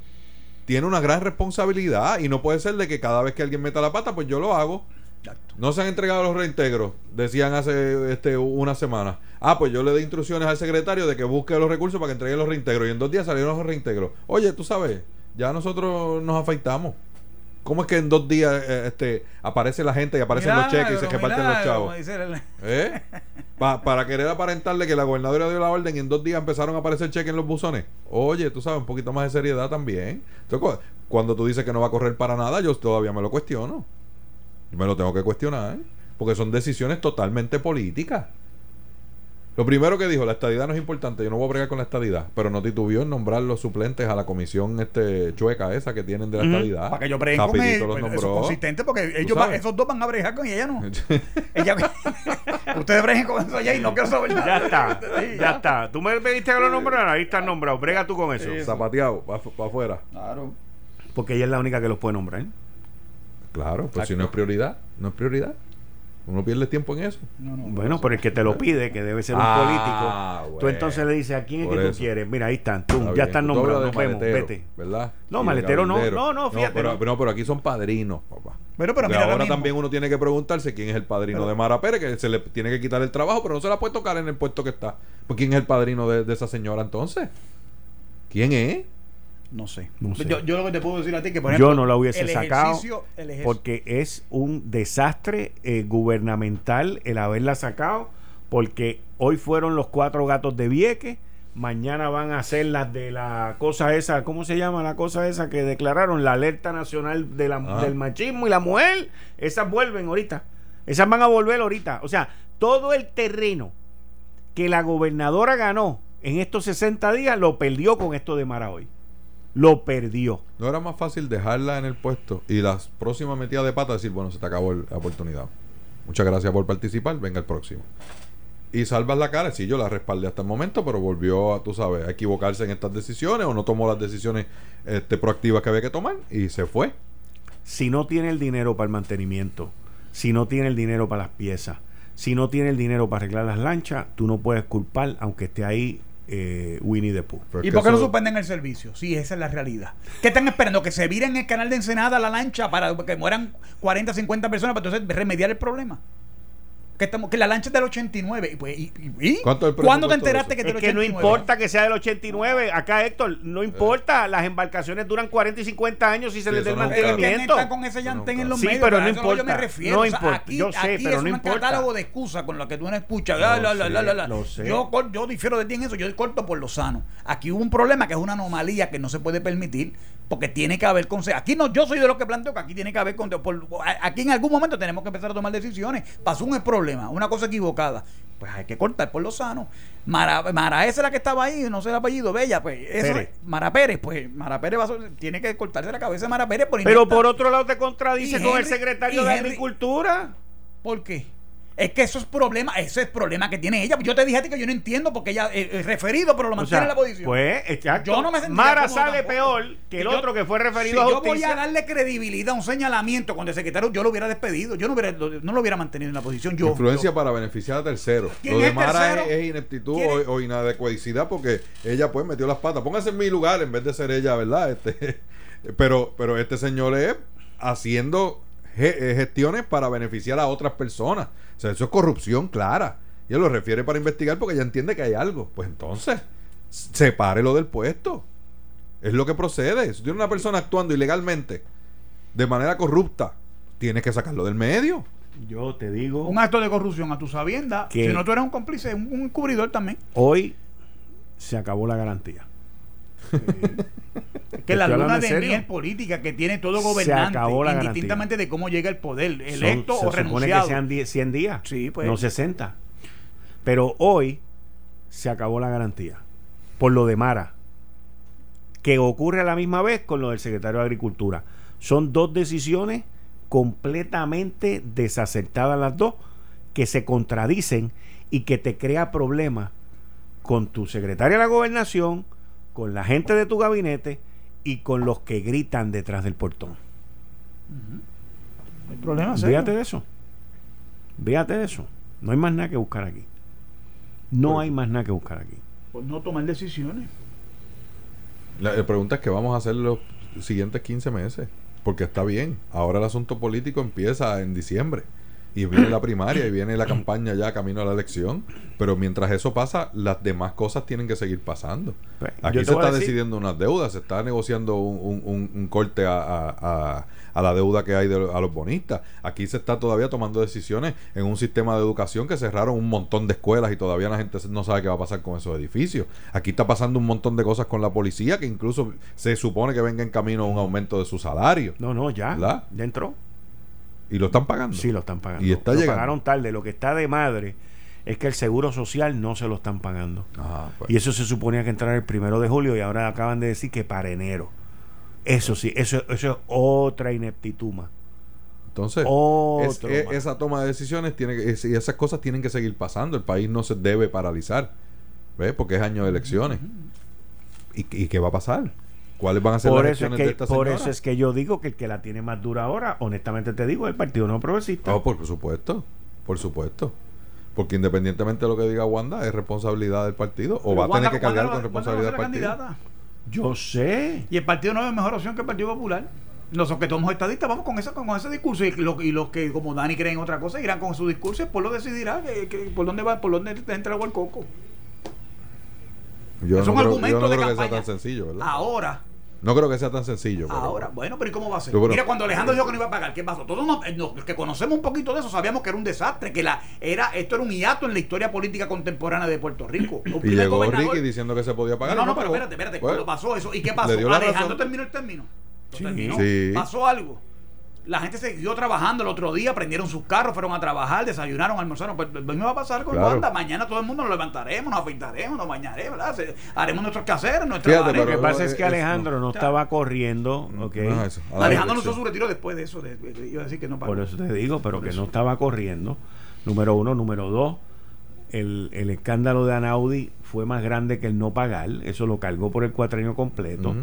Tiene una gran responsabilidad y no puede ser de que cada vez que alguien meta la pata, pues yo lo hago. No se han entregado los reintegros, decían hace este, una semana. Ah, pues yo le di instrucciones al secretario de que busque los recursos para que entreguen los reintegros. Y en dos días salieron los reintegros. Oye, tú sabes, ya nosotros nos afeitamos. ¿Cómo es que en dos días eh, este, aparece la gente y aparecen los cheques y se reparten los chavos? el- ¿Eh? Pa- para querer aparentarle que la gobernadora dio la orden y en dos días empezaron a aparecer cheques en los buzones. Oye, tú sabes, un poquito más de seriedad también. Entonces, cuando tú dices que no va a correr para nada, yo todavía me lo cuestiono. Me lo tengo que cuestionar. Porque son decisiones totalmente políticas. Lo primero que dijo, la estadidad no es importante, yo no voy a bregar con la estadidad, pero no titubió en nombrar los suplentes a la comisión este chueca esa que tienen de la estadidad. Para que yo breguen con él. los Bueno, Eso es nombró. consistente porque ellos van- esos dos van a bregar con ella, ¿no? ella, ustedes breguen con eso allá y no quiero saber nada. Ya está, Sí, ya está. Tú me pediste que lo nombrara, ahí están nombrados. Brega tú con eso. Zapateado, para afuera. Claro. Porque ella es la única que los puede nombrar. Claro, pues si no es prioridad, no es prioridad. Uno pierde tiempo en eso. No, no, Bueno, pero el que te lo pide, que debe ser un Ah, político, tú bueno. entonces le dices a quién es que tú eso. quieres. Mira, ahí están, tú, Está ya están nombrados, nos de vemos, maletero, vete. ¿Verdad? No, maletero no, no, no, fíjate, pero, no. pero aquí son padrinos, papá. Pero, pero mira, ahora también uno tiene que preguntarse quién es el padrino Pero- de Mara Pérez, que se le tiene que quitar el trabajo, pero no se la puede tocar en el puesto que está. Pues quién es el padrino de, de esa señora entonces? ¿Quién es? No sé. No sé. Yo, yo lo que te puedo decir a ti que, por ejemplo, Yo no la hubiese el sacado porque es un desastre eh, gubernamental el haberla sacado porque hoy fueron los cuatro gatos de Vieques mañana van a ser las de la cosa esa ¿cómo se llama la cosa esa que declararon la alerta nacional de la- Ah. del machismo y la mujer esas vuelven ahorita esas van a volver ahorita o sea todo el terreno que la gobernadora ganó en estos 60 días lo perdió con esto de Mara hoy lo perdió ¿No era más fácil dejarla en el puesto y las próximas metidas de pata decir, bueno, se te acabó la oportunidad? Muchas gracias por participar, venga el próximo. Y salvas la cara, sí, yo la respaldé hasta el momento, pero volvió a, tú sabes, a equivocarse en estas decisiones o no tomó las decisiones este, proactivas que había que tomar y se fue. si no tiene el dinero para el mantenimiento, si no tiene el dinero para las piezas, si no tiene el dinero para arreglar las lanchas, tú no puedes culpar, aunque esté ahí eh, Winnie the Pooh. ¿Y por qué no suspenden el servicio? Sí, esa es la realidad. ¿Qué están esperando? ¿Que se vire en el canal de Ensenada la lancha para que mueran 40, 50 personas para entonces remediar el problema? Que, estamos, que la lancha es del 89. Y, pues, y, y- ¿y? ¿Cuánto el ¿Cuándo te enteraste eso? que es Es del que no 89? importa que sea del 89, acá Héctor, no importa, las embarcaciones duran 40 y 50 años y se Sí, les dé el mantenimiento. están con ese llantén en los Sí, medios. pero no que yo me importa, refiero. no O sea, importa. Aquí, Yo sé, aquí pero es no un importa. catálogo de excusas con lo que tú no escuchas. Lo La, la, la, sé, la, la, la. Yo, yo difiero de ti en eso. Yo corto por lo sano. Aquí hubo un problema que es una anomalía que no se puede permitir porque tiene que haber consejo. Aquí no, yo soy de los que planteo que aquí tiene que haber consejo. Aquí en algún momento tenemos que empezar a tomar decisiones. Pasó un problema, una cosa equivocada. Pues hay que cortar por lo sano. Mara, Mara esa es la que estaba ahí, no sé el apellido, Bella, pues eso, Pérez. Mara Pérez, pues Mara Pérez va a tiene que cortarse la cabeza de Mara Pérez por Pero por otro lado te contradice con el secretario de Henry- Agricultura. ¿Por qué? Es que eso es problema, ese es problema que tiene ella. Yo te dije a ti que yo no entiendo porque ella eh, es referido, pero lo O mantiene sea, en la posición. Pues, exacto. Yo no me Mara sale tampoco. peor que el yo- otro que fue referido si a yo voy justicia. a darle credibilidad a un señalamiento con el secretario, yo lo hubiera despedido. Yo no, hubiera, lo- no lo hubiera mantenido en la posición. Yo, Influencia yo- para beneficiar a terceros. ¿Quién Lo de es Mara tercero? es, es ineptitud ¿Quién es? o, o inadecuadicidad porque ella pues metió las patas. Póngase en mi lugar en vez de ser ella, ¿verdad? Este, pero, pero este señor es haciendo eh, gestiones para beneficiar a otras personas. O sea, eso es corrupción clara. Y él lo refiere para investigar porque ella entiende que hay algo. Pues entonces, sepárelo del puesto. Es lo que procede. Si tiene una persona actuando ilegalmente, de manera corrupta, tienes que sacarlo del medio. Yo te digo, un acto de corrupción a tu sabienda. ¿Qué? Si no, tú eres un cómplice, un, un cubridor también. hoy se acabó la garantía. Que la luna de miel política que tiene todo Se gobernante, indistintamente de cómo llega el poder, electo Son- o se supone renunciado. que sean die- 100 días, Sí, pues. no 60. Pero hoy se acabó la garantía por lo de Mara, que ocurre a la misma vez con lo del secretario de Agricultura. Son dos decisiones completamente desacertadas las dos, que se contradicen y que te crea problemas con tu secretaria de la gobernación, con la gente de tu gabinete y con los que gritan detrás del portón. El problema serio. Fíjate de eso. Fíjate de eso. No hay más nada que buscar aquí. No hay más nada que buscar aquí. Por no tomar decisiones. La, la pregunta es que vamos a hacer los siguientes 15 meses. Porque está bien. Ahora el asunto político empieza en diciembre. Y viene la primaria y viene la campaña ya camino a la elección. Pero mientras eso pasa, las demás cosas tienen que seguir pasando. Pues, Aquí se está decir- decidiendo unas deudas, se está negociando un, un- un- un corte a, a- a- a la deuda que hay de, a los bonistas. Aquí se está todavía tomando decisiones en un sistema de educación que cerraron un montón de escuelas y todavía la gente no sabe qué va a pasar con esos edificios. Aquí está pasando un montón de cosas con la policía que incluso se supone que venga en camino un aumento de su salario. No, no, ya. ¿Verdad? Ya entró. Y lo están pagando. Sí, lo están pagando. Y está lo llegando. pagaron tarde. Lo que está de madre es que el seguro social no se lo están pagando. Ah, pues. Y eso se suponía que entrara el primero de julio y ahora acaban de decir que para enero. Eso sí, eso, eso es otra ineptituma. Entonces, Otro es- más. esa toma de decisiones tiene que, es- y esas cosas tienen que seguir pasando. El país no se debe paralizar, ¿ves? Porque es año de elecciones. ¿Y, y qué va a pasar? ¿Cuáles van a ser Por las eso, es elecciones de que, esta por señora? eso es que yo digo que el que la tiene más dura ahora, honestamente te digo, es el Partido No Progresista. Oh, por supuesto, por supuesto. Porque independientemente de lo que diga Wanda, es responsabilidad del partido o va a tener que cargar con responsabilidad del partido. candidata. Yo sé. Y el Partido Nuevo es mejor opción que el Partido Popular. Nosotros que somos estadistas, vamos con, esa, con ese discurso. Y, lo- y los que, como Dani, creen otra cosa, irán con su discurso y por lo decidirá que, que- por dónde va, por dónde entra agua el coco. Yo es no un creo, argumento yo no de creo que sea campaña. tan sencillo, ¿verdad? Ahora, No creo que sea tan sencillo. pero- ahora. Bueno, pero ¿y cómo va a ser? Mira, cuando Alejandro dijo que no iba a pagar, ¿qué pasó? Todos nos- eh, los que conocemos un poquito de eso sabíamos que era un desastre, que la era esto era un hiato en la historia política contemporánea de Puerto Rico. Un Y llegó gobernador- Ricky diciendo que se podía pagar. No, y no, pero espérate, espérate. Pues, Cuando pasó eso, ¿y qué pasó? Alejandro razón. terminó el término. Sí. terminó. Sí. Pasó algo. La gente siguió trabajando el otro día, prendieron sus carros, fueron a trabajar, desayunaron, almorzaron. Pues lo mismo va a pasar con Claro. Wanda. Mañana todo el mundo nos levantaremos, nos afeitaremos, nos bañaremos, ¿verdad? Se- haremos nuestros quehaceres, nuestros Fíjate, Lo que pasa es que Alejandro no estaba corriendo, ¿ok? No es eso. Alejandro no hizo su retiro después de eso. de- de- iba a decir que no pagó. Por eso te digo, pero Por que eso. no estaba corriendo. Número uno. Número dos, el, el escándalo de Anaudi fue más grande que el no pagar. Eso lo cargó por el cuatrenio completo.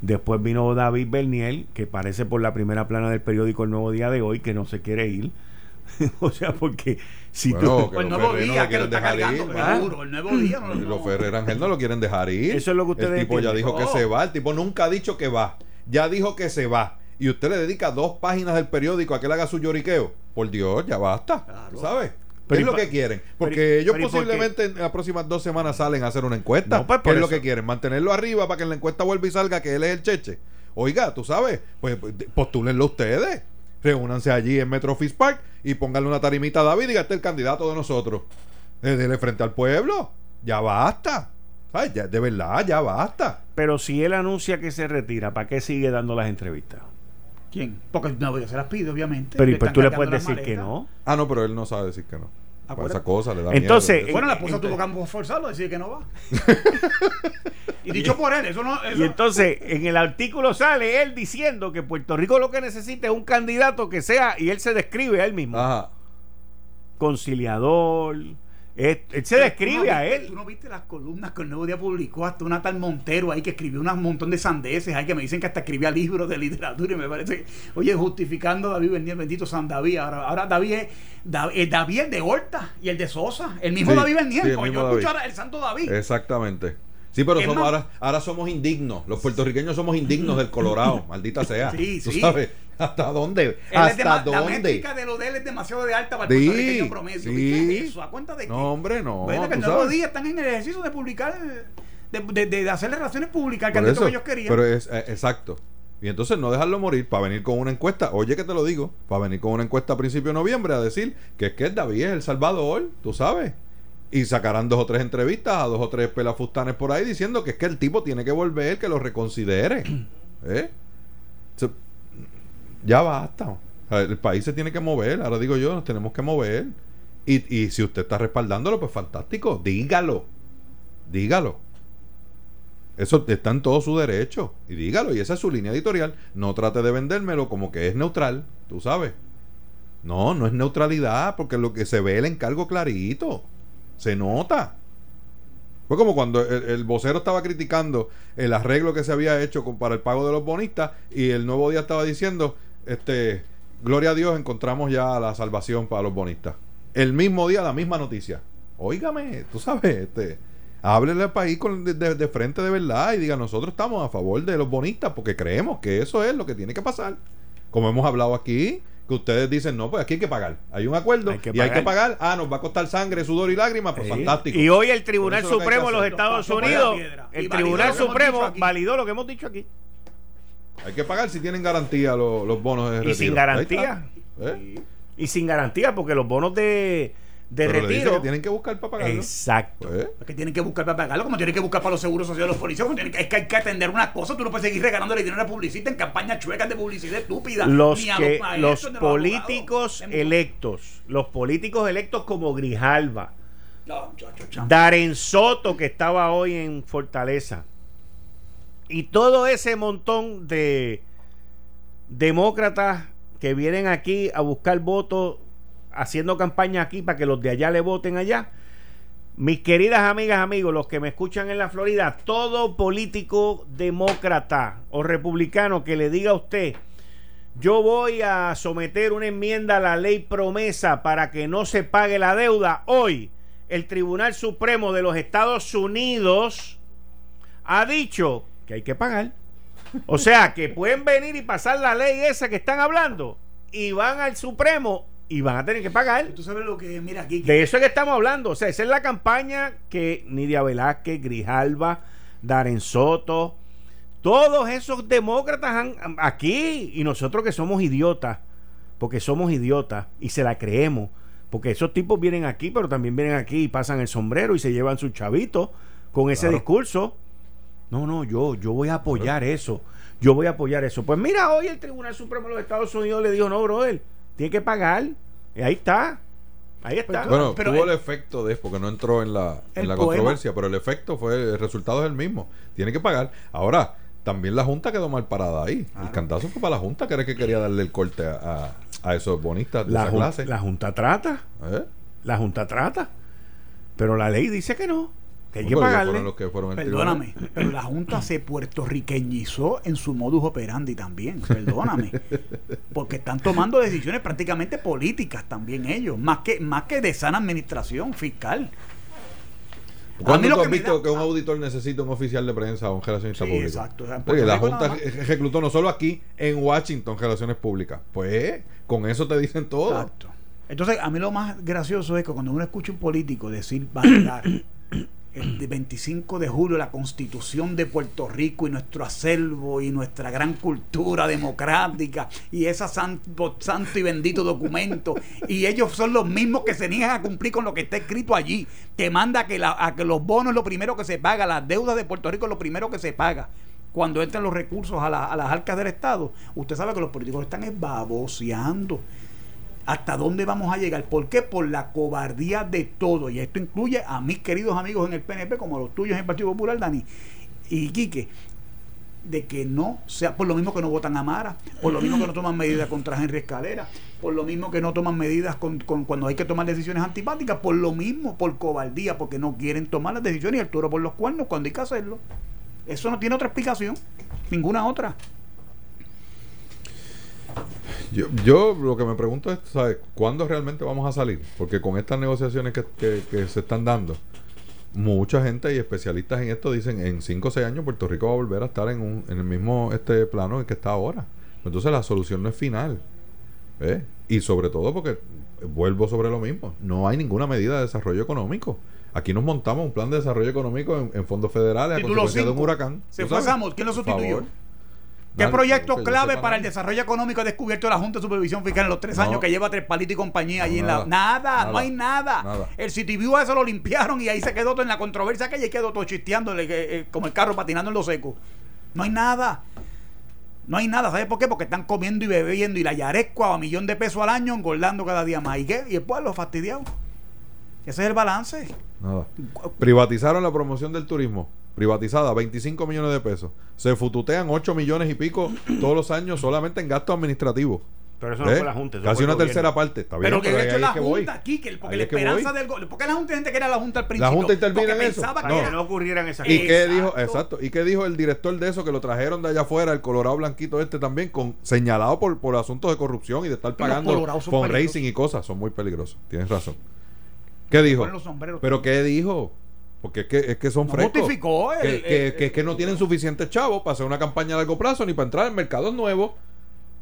Después vino David Berniel, que parece por la primera plana del periódico El Nuevo Día de hoy, que no se quiere ir. o sea, porque si Bueno, tú... que Pues el nuevo Ferrer no día lo que lo quieren está dejar cargando, ir, ¿ah? el nuevo día no, Y no. los Ferrer Ángel no lo quieren dejar ir. Eso es lo que ustedes El tipo ya dijo que se va. El tipo nunca ha dicho que va. Ya dijo que se va. Y usted le dedica dos páginas del periódico a que él haga su lloriqueo. Por Dios, ya basta. Claro. ¿Sabes? ¿Qué Pero es lo que quieren? Porque pero ellos posiblemente en las próximas dos semanas salen a hacer una encuesta. No, pues, ¿Qué por es lo que quieren? Mantenerlo arriba para que en la encuesta vuelva y salga que él es el cheche. Oiga, tú sabes, pues postúlenlo ustedes. Reúnanse allí en Metro Office Park y pónganle una tarimita a David y diga, este es el candidato de nosotros. Eh, Dele frente al pueblo. Ya basta. Ya, de verdad, ya basta. Pero si él anuncia que se retira, ¿para qué sigue dando las entrevistas? ¿Quién? Porque no se las pide, obviamente. Pero y pues tú le puedes decir que no. Ah, no, pero él no sabe decir que no. Para Acuérdate. esa cosa le da Entonces, miedo. Bueno, la esposa tuvo que forzarlo a decir que no va. y dicho por él, eso no. Eso, Y entonces en el artículo sale él diciendo que Puerto Rico lo que necesita es un candidato que sea, y él se describe a él mismo, Ajá. conciliador. Es- él se describe ¿Tú no a viste- él. Tú no viste las columnas que el Nuevo Día publicó, hasta una tal Montero ahí que escribió un montón de sandeces, ahí que me dicen que hasta escribía libros de literatura y me parece, oye, justificando a David Bernier, bendito San David. Ahora, ahora David es eh, David el de Horta y el de Sosa, el mismo Sí, David Bernier. sí, el mismo yo David. escucho ahora el Santo David. Exactamente. Sí, pero Es somos, más- ahora, ahora somos indignos. Los puertorriqueños somos indignos del Colorado, maldita sea. Sí, ¿Tú sí. sabes? ¿Hasta dónde? Es ¿Hasta dema- La dónde? métrica de lo de él es demasiado de alta para el Sí, puertorriqueño promedio. sí. ¿Viste eso? ¿A cuenta de qué? No, hombre, no. Bueno, que el tú nuevo sabes. día están en el ejercicio de publicar, de, de, de- hacerle relaciones públicas candidato eso, que ellos querían. Pero es eh, exacto. Y entonces no dejarlo morir para venir con una encuesta. Oye, que te lo digo. Para venir con una encuesta a principio de noviembre a decir que es que David es el Salvador, tú sabes. Y sacarán dos o tres entrevistas a dos o tres pelafustanes por ahí diciendo que es que el tipo tiene que volver, que lo reconsidere. ¿Eh? Ya basta. El país se tiene que mover. Ahora digo yo, nos tenemos que mover. Y, y si usted está respaldándolo, pues fantástico. Dígalo. Dígalo. Eso está en todo su derecho. Y dígalo, y esa es su línea editorial. No trate de vendérmelo como que es neutral, tú sabes. No, no es neutralidad, porque lo que se ve el encargo clarito. Se nota. Fue como cuando el, vocero estaba criticando el arreglo que se había hecho para el pago de los bonistas y el nuevo día estaba diciendo, este, gloria a Dios, encontramos ya la salvación para los bonistas. El mismo día, la misma noticia. Óigame, tú sabes, este, háblele al país con, de- de frente de verdad y diga, nosotros estamos a favor de los bonistas porque creemos que eso es lo que tiene que pasar. Como hemos hablado aquí, que ustedes dicen, no, pues aquí hay que pagar. Hay un acuerdo Hay que y hay que pagar. Ah, nos va a costar sangre, sudor y lágrimas, pues Sí. fantástico. Y hoy el Tribunal Supremo de los. Estados Unidos. Y el Tribunal Supremo validó lo que hemos dicho aquí. Hay que pagar si tienen garantía los, los bonos de Y retiro. sin Ahí garantía. ¿Eh? Y sin garantía, porque los bonos de, de Pero le dice retiro. que tienen que buscar para pagarlo. Exacto. Pues, que tienen que buscar para pagarlo, como tienen que buscar para los seguros sociales de los policías, como tienen que, es que hay que atender una cosa, tú no puedes seguir regalándole dinero a la publicista en campañas chuecas de publicidad estúpida. Los ni a que maestros, los políticos abogados. electos, los políticos electos como Grijalva, No. Darren Soto, que estaba hoy en Fortaleza. Y todo ese montón de demócratas que vienen aquí a buscar votos, haciendo campaña aquí para que los de allá le voten allá. Mis queridas amigas, amigos, los que me escuchan en la Florida, todo político demócrata o republicano que le diga a usted, yo voy a someter una enmienda a la ley promesa para que no se pague la deuda, hoy el Tribunal Supremo de los Estados Unidos ha dicho que hay que pagar. O sea, que pueden venir y pasar la ley esa que están hablando y van al Supremo y van a tener que pagar. Tú sabes lo que, mira aquí. De eso es que estamos hablando. O sea, esa es la campaña que Nidia Velázquez, Grijalba, Darren Soto, todos esos demócratas han, aquí y nosotros que somos idiotas, porque somos idiotas y se la creemos, porque esos tipos vienen aquí, pero también vienen aquí y pasan el sombrero y se llevan sus chavitos con ese Claro. discurso. No, no, yo, yo voy a apoyar eso. Yo voy a apoyar eso. Pues mira, hoy el Tribunal Supremo de los Estados Unidos le dijo, no, brother, tiene que pagar. Y ahí está. Ahí está. Bueno, Pero tuvo el- el efecto de, porque no entró en la, en la poema- controversia, pero el efecto fue, el resultado es el mismo. Tiene que pagar. Ahora, también la Junta quedó mal parada ahí. El cantazo fue para la Junta, que era que quería darle el corte a, a- a esos bonistas de la, esa clase. la Junta trata. ¿Eh? La Junta trata. Pero la ley dice que no. Que hay que pagarle. los que Perdóname, tribunal. pero la Junta se puertorriqueñizó en su modus operandi también, perdóname. Porque están tomando decisiones prácticamente políticas también ellos, más que, más que de sana administración fiscal. A mí ¿Cuándo lo tú has visto da- que un auditor necesita un oficial de prensa o un relacionista Sí, público? exacto. O sea, en Porque la Junta reclutó no solo aquí, en Washington, relaciones públicas. Pues con eso te dicen todo. Exacto. Entonces, a mí lo más gracioso es que cuando uno escucha un político decir valorar el de 25 de julio la constitución de Puerto Rico y nuestro acervo y nuestra gran cultura democrática y ese santo, y bendito documento. Y ellos son los mismos que se niegan a cumplir con lo que está escrito allí. Que manda a que, la- a que los bonos lo primero que se paga las deudas de Puerto Rico lo primero que se paga. Cuando entran los recursos a, la- a las arcas del Estado usted sabe que los políticos están esbaboseando ¿Hasta dónde vamos a llegar? ¿Por qué? Por la cobardía de todo. Y esto incluye a mis queridos amigos en el PNP, como los tuyos en el Partido Popular, Dani y Quique, de que no sea por lo mismo que no votan a Mara, por lo mismo que no toman medidas contra Henry Escalera, por lo mismo que no toman medidas cuando hay que tomar decisiones antipáticas, por lo mismo, por cobardía, porque no quieren tomar las decisiones y el toro por los cuernos cuando hay que hacerlo. Eso no tiene otra explicación, ninguna otra. Yo, yo lo que me pregunto es, ¿sabes? ¿Cuándo realmente vamos a salir? Porque con estas negociaciones que, que- que se están dando, mucha gente y especialistas en esto dicen en 5 o 6 años Puerto Rico va a volver a estar en, un, en el mismo este plano en que está ahora. Entonces la solución no es final. ¿eh? Y sobre todo porque, vuelvo sobre lo mismo, no hay ninguna medida de desarrollo económico. Aquí nos montamos un plan de desarrollo económico en, en fondos federales a consecuencia de un huracán. Se ¿tú fue sabes? Samos, ¿quién lo sustituyó? ¿Qué proyecto que yo clave para el desarrollo económico ha descubierto la Junta de Supervisión Fiscal en los tres No. años que lleva tres palitos y compañía allí en la. nada, Nada, no hay nada. nada. El CityView eso lo limpiaron y ahí se quedó todo en la controversia aquella y quedó todo chisteando eh, eh, como el carro patinando en lo seco. No hay nada. No hay nada. ¿Sabes por qué? Porque están comiendo y bebiendo y la yarescua a millón de pesos al año engordando cada día más. ¿Y qué? Y el pueblo fastidiado. Ese es el balance. Nada. Privatizaron la promoción del turismo. Privatizada, 25 millones de pesos. Se fututean 8 millones y pico todos los años solamente en gastos administrativos. Pero eso no ¿Eh? fue la Junta. eso Casi una gobierno. tercera parte. Está bien, Pero que de hecho es la. Junta aquí, que el- porque Ahí la es que esperanza del gobierno. ¿Por qué la Junta gente que era la Junta al principio? Junta Porque interviene en eso. pensaba que No. Que era- no ocurrieran esas ¿Y cosas. qué Exacto. dijo? Exacto. ¿Y qué dijo el director de eso que lo trajeron de allá afuera, el Colorado Blanquito este también, con señalado por, por asuntos de corrupción y de estar pagando fundraising y cosas? Son muy peligrosos. Tienes razón. ¿Qué dijo? ponen los sombreros. ¿Pero qué dijo? Porque es que, es que son No frescos. justificó el- que, que- el- que es que no tienen suficientes chavos para hacer una campaña a largo plazo ni para entrar en mercados nuevos.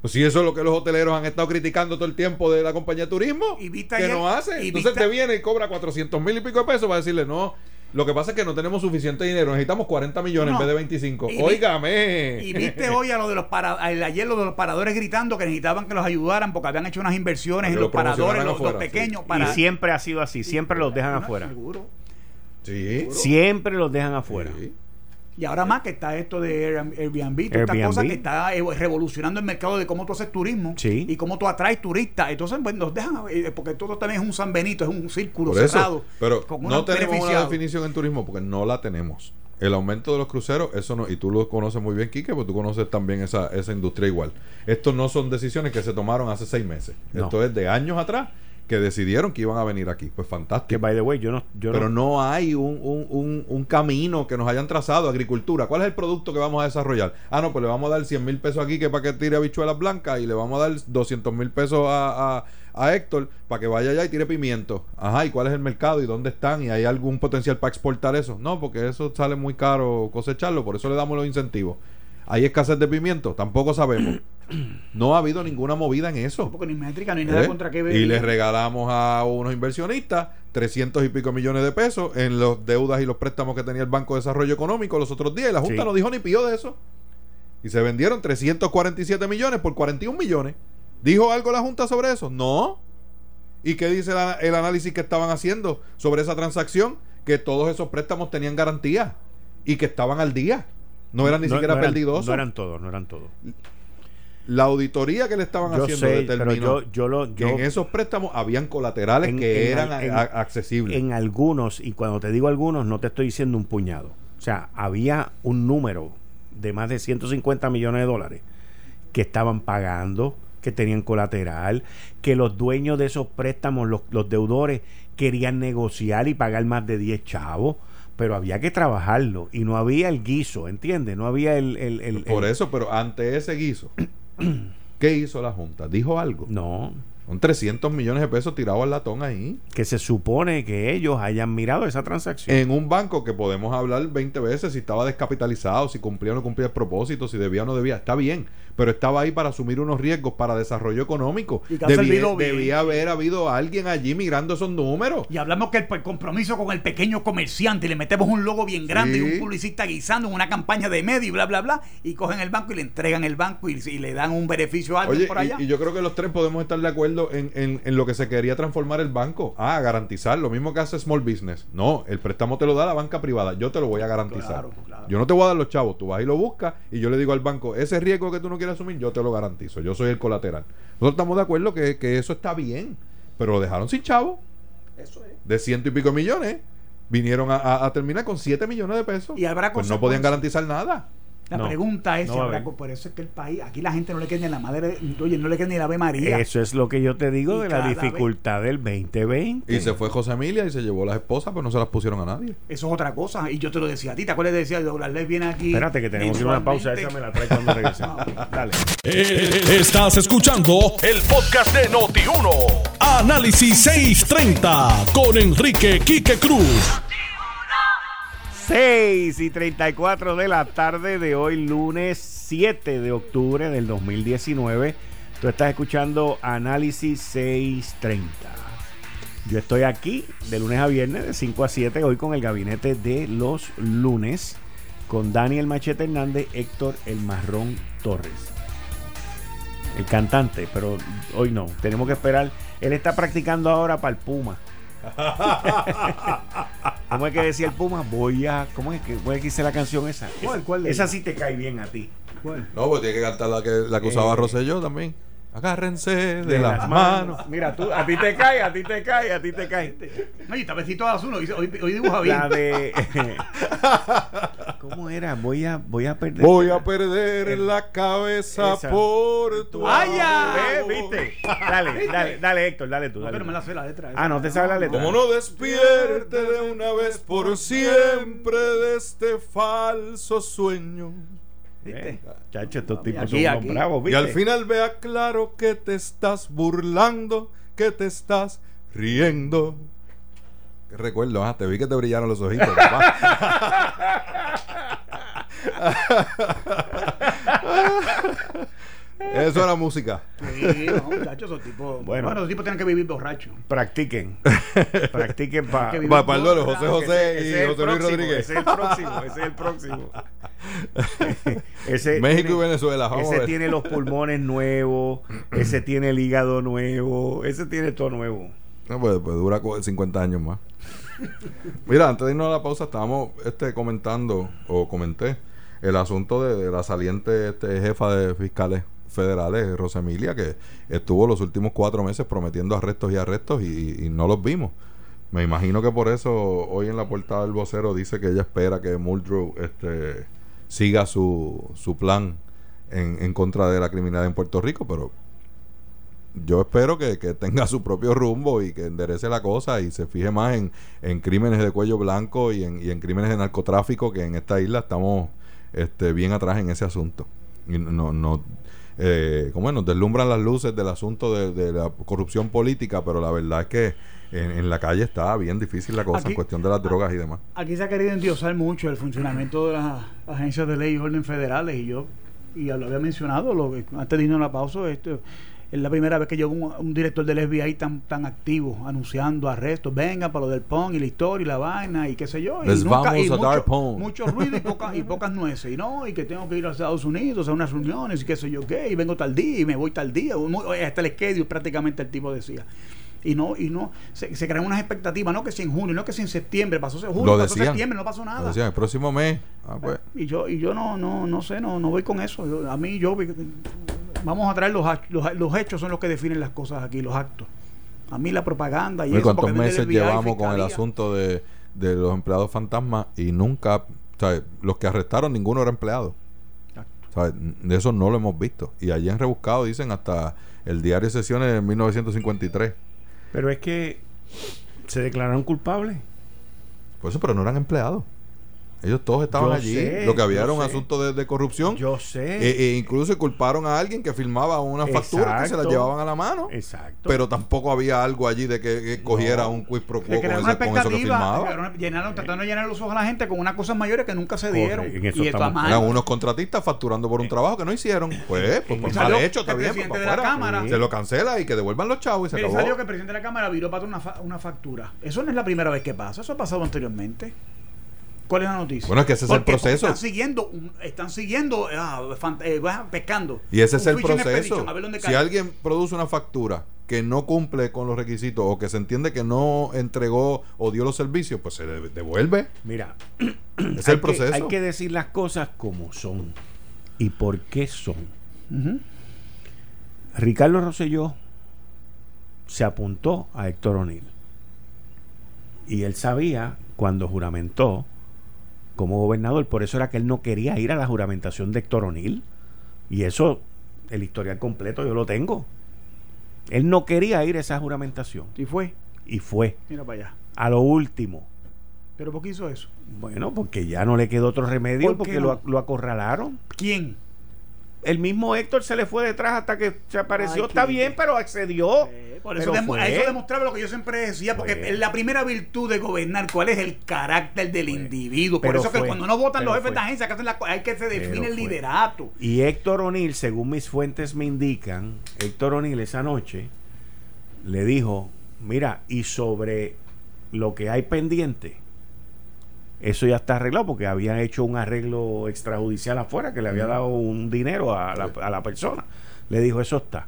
Pues si eso es lo que los hoteleros han estado criticando todo el tiempo de la compañía de turismo, Y que no hace. y Entonces viste- te viene y cobra 400 mil y pico de pesos para decirle, no, lo que pasa es que no tenemos suficiente dinero, necesitamos 40 millones No. en vez de 25. Y vi- Óigame. Y viste hoy a lo de los para, el- ayer lo de los paradores gritando que necesitaban que los ayudaran porque habían hecho unas inversiones en los lo paradores, los, los pequeños. sí. Para, Y siempre ha sido así. Siempre los dejan afuera. Seguro. Sí. Siempre los dejan afuera. Sí. Y ahora más que está esto de Air- Airbnb, toda esta cosa que está eh, revolucionando el mercado de cómo tú haces turismo Sí. y cómo tú atraes turistas. Entonces, pues nos dejan, eh, porque todo también es un San Benito, es un círculo Por eso, cerrado. pero con no tenemos una definición en turismo porque no la tenemos. El aumento de los cruceros, eso no, y tú lo conoces muy bien, Quique, porque tú conoces también esa, esa industria igual. Estos no son decisiones que se tomaron hace seis meses. No. Esto es de años atrás que decidieron que iban a venir aquí. Pues Que, fantástico. by the way, yo no... Yo Pero no, no hay un, un, un, un camino que nos hayan trazado. Agricultura. ¿Cuál es el producto que vamos a desarrollar? Ah, no, pues le vamos a dar 100 mil pesos aquí que para que tire habichuelas blancas y le vamos a dar 200 mil pesos a, a, a Héctor para que vaya allá y tire pimiento. Ajá, ¿y cuál es el mercado y dónde están? ¿Y hay algún potencial para exportar eso? No, porque eso sale muy caro cosecharlo, por eso le damos los incentivos. ¿Hay escasez de pimiento? Tampoco sabemos. No ha habido ninguna movida en eso. Porque ni métrica ni nada ¿Eh? contra qué ver. Y les regalamos a unos inversionistas 300 y pico millones de pesos en las deudas y los préstamos que tenía el Banco de Desarrollo Económico los otros días. Y la Junta Sí. no dijo ni pío de eso. Y se vendieron 347 millones por 41 millones. ¿Dijo algo la Junta sobre eso? No. ¿Y qué dice la- el análisis que estaban haciendo sobre esa transacción? Que todos esos préstamos tenían garantía y que estaban al día. No eran ni siquiera no eran- perdidosos. No eran todos, no eran todos. La auditoría que le estaban Yo haciendo sé, determinó yo, yo lo... que en esos préstamos habían colaterales En- que en eran en- a- accesibles. en algunos, y cuando te digo algunos, no te estoy diciendo un puñado. O sea, había un número de más de 150 millones de dólares que estaban pagando, que tenían colateral, que los dueños de esos préstamos, los, los deudores, querían negociar y pagar más de 10 chavos, pero había que trabajarlo y no había el guiso, ¿entiendes? No había el... el- el- Por el- eso, pero ante ese guiso, ¿qué hizo la Junta? ¿Dijo algo? No, Son 300 millones de pesos tirados al latón ahí. que se supone que ellos hayan mirado esa transacción. En un banco que podemos hablar 20 veces si estaba descapitalizado, si cumplía o no cumplía el propósito, si debía o no debía. Está bien, pero estaba ahí para asumir unos riesgos para desarrollo económico. Y que Debía, debía haber habido alguien allí migrando esos números. Y hablamos que el, el compromiso con el pequeño comerciante, y le metemos un logo bien grande Sí. y un publicista guisando en una campaña de medio y bla, bla, bla, y cogen el banco y le entregan el banco y, y le dan un beneficio a alguien Oye, por allá. y, y yo creo que los tres podemos estar de acuerdo en, en- en lo que se quería transformar el banco. Ah, garantizar, lo mismo que hace Small Business. No, el préstamo te lo da la banca privada, yo te lo voy a garantizar. Claro, claro. Yo no te voy a dar los chavos, tú vas y lo buscas y yo le digo al banco, ese riesgo que tú no quieres asumir, yo te lo garantizo, yo soy el colateral. Nosotros estamos de acuerdo que, que eso está bien, pero lo dejaron sin Eso es. de ciento y pico millones, vinieron a, a- a terminar con 7 millones de pesos. Y habrá pues no podían garantizar nada. La No, pregunta es no si habrá por eso es que el país, aquí la gente no le queda ni la madre, oye, no le queda ni la Ave María. Eso es lo que yo te digo Y de la vez- dificultad del 2020. Y se fue José Emilia y se llevó las esposas, pues no se las pusieron a nadie. Eso es otra cosa. Y yo te lo decía a ti, ¿te acuerdas? Te decía, Douglas viene aquí. Espérate que tenemos que ir a una pausa. Esa me la trae cuando regresemos. Dale. Eh, Estás escuchando el podcast de Noti1. Análisis 630 con Enrique Quique Cruz. 6 y 34 de la tarde de hoy, lunes 7 de octubre del 2019. Tú estás escuchando Análisis 630. Yo estoy aquí de lunes a viernes de 5 a 7, hoy con el gabinete de los lunes, con Daniel Machete Hernández, Héctor El Marrón Torres. El cantante, pero hoy no. Tenemos que esperar. Él está practicando ahora para el Puma. ¿Cómo es que decía el Puma? Voy a. ¿Cómo es que, cómo es que dice la canción esa? ¿Cuál, esa, cuál de esa sí te cae bien a ti. No, pues tiene que cantar la que, la que usaba Eh, Rosselló también. Agárrense de, las, manos. Mira, tú, a ti te cae, a ti te cae, a ti te cae. Vez sí todas uno. Hoy, hoy, dibuja bien. La de. ¿Cómo era? Voy a, voy a perder. Voy a perder la cabeza Esa. por tu ¡Vaya! amor. ¿Ves? ¿Viste? Dale, dale, dale, Héctor, dale tú. No, Dale pero tú. me la sé la letra. Ah, no te sabes la letra. Como no despierte de una vez por siempre de este falso sueño. ¿Viste? Chacho, estos tipos Aquí, son aquí. bravos, Y al final vea claro que te estás burlando, que te estás riendo. Qué recuerdo, ah, te vi que te brillaron los ojitos, papá. Eso era música. Sí, no, muchachos, esos tipos. Bueno. Bueno, esos tipos tienen que vivir borrachos. Practiquen. Practiquen para. Para el duelo, José José y José Luis Rodríguez. Ese es el próximo, ese es el próximo. ese México tiene- y Venezuela, vamos a Ese ver. tiene los pulmones nuevos, ese tiene el hígado nuevo, ese tiene todo nuevo. No, pues, pues dura cu- 50 años más. Mira, antes de irnos a la pausa, estábamos este, comentando, o comenté, el asunto de, la saliente este, jefa de fiscales federales, Rosemilia, que estuvo los últimos cuatro meses prometiendo arrestos y arrestos y, no los vimos. Me imagino que por eso hoy en la portada del vocero dice que ella espera que Muldrow este, siga su, su plan en, en contra de la criminalidad en Puerto Rico, pero yo espero que, tenga su propio rumbo y que enderece la cosa y se fije más en, crímenes de cuello blanco y en, y en, crímenes de narcotráfico, que en esta isla estamos este, bien atrás en ese asunto. Y no, no eh, como nos deslumbran las luces del asunto de, la corrupción política, pero la verdad es que en, la calle está bien difícil la cosa en cuestión de las drogas y demás. Aquí se ha querido endiosar mucho el funcionamiento de las agencias de ley y orden federales y yo, y ya lo había mencionado, lo, antes de irnos a la pausa, esto es la primera vez que yo un, un director del FBI tan tan activo anunciando arrestos, venga para lo del PON y la historia y la vaina y qué sé yo. Les vamos a mucho, dar Mucho ruido y, poca, y pocas nueces. Y no, y que tengo que ir a Estados Unidos a unas reuniones y qué sé yo qué, y vengo tal día y me voy tal día. Hasta el schedule prácticamente el tipo decía y no y no se, crean unas expectativas no que si en junio no que si en septiembre pasó junio pasó septiembre no pasó nada el próximo mes ah, pues. y yo y yo no no no sé no no voy con eso a mí yo vamos a traer los, los, los hechos son los que definen las cosas aquí los actos a mí la propaganda y eso, ¿Cuántos meses llevamos con el asunto de, de los empleados fantasmas y nunca, los que arrestaron, ninguno era empleado? De eso no lo hemos visto. Y allí han rebuscado, dicen, hasta el diario de sesiones de 1953. Pero es que se declararon culpables. Por eso, pero no eran empleados. Ellos todos estaban allí. lo que había era un asunto de, corrupción. Yo sé. E, e incluso culparon a alguien que firmaba una factura que se la llevaban a la mano. Exacto. Pero tampoco había algo allí de que, cogiera un quiz pro quo con, eso que firmaba. Llenaron, trataron de llenar los ojos a la gente con unas cosas mayores que nunca se dieron. y eran unos contratistas facturando por un trabajo que no hicieron. Pues, pues, pues mal hecho, está bien. Pues, de la Cámara, se lo cancela y que devuelvan los chavos y se acabó. salió que el presidente de la Cámara viró para una, una factura. Eso no es la primera vez que pasa. Eso ha pasado anteriormente. ¿Cuál es la noticia? Bueno, es que ese es el proceso. Están siguiendo, están siguiendo ah, eh, pescando. Y ese es el proceso. Si alguien produce una factura que no cumple con los requisitos o que se entiende que no entregó o dio los servicios, pues se devuelve. Mira, es el proceso. hay que decir las cosas como son y por qué son. Ricardo Rosselló se apuntó a Héctor O'Neill. Y él sabía, cuando juramentó, como gobernador. Por eso era que él no quería ir a la juramentación de Héctor O'Neill. Y eso, el historial completo, yo lo tengo. Él no quería ir a esa juramentación. ¿Y fue? Y fue. Mira para allá. A lo último. ¿Pero por qué hizo eso? Bueno, porque ya no le quedó otro remedio, porque lo, lo, acorralaron. ¿Quién? El mismo Héctor se le fue detrás hasta que se apareció. Está bien, pero accedió. Por eso, demostraba lo que yo siempre decía, porque la primera virtud de gobernar, ¿cuál es el carácter del individuo? Por eso que cuando no votan los jefes de agencia, que hay que se define el liderato. Y Héctor O'Neill, según mis fuentes me indican, Héctor O'Neill esa noche le dijo, mira, y sobre lo que hay pendiente, eso ya está arreglado porque habían hecho un arreglo extrajudicial afuera que le había dado un dinero a la, a la persona. Le dijo, eso está.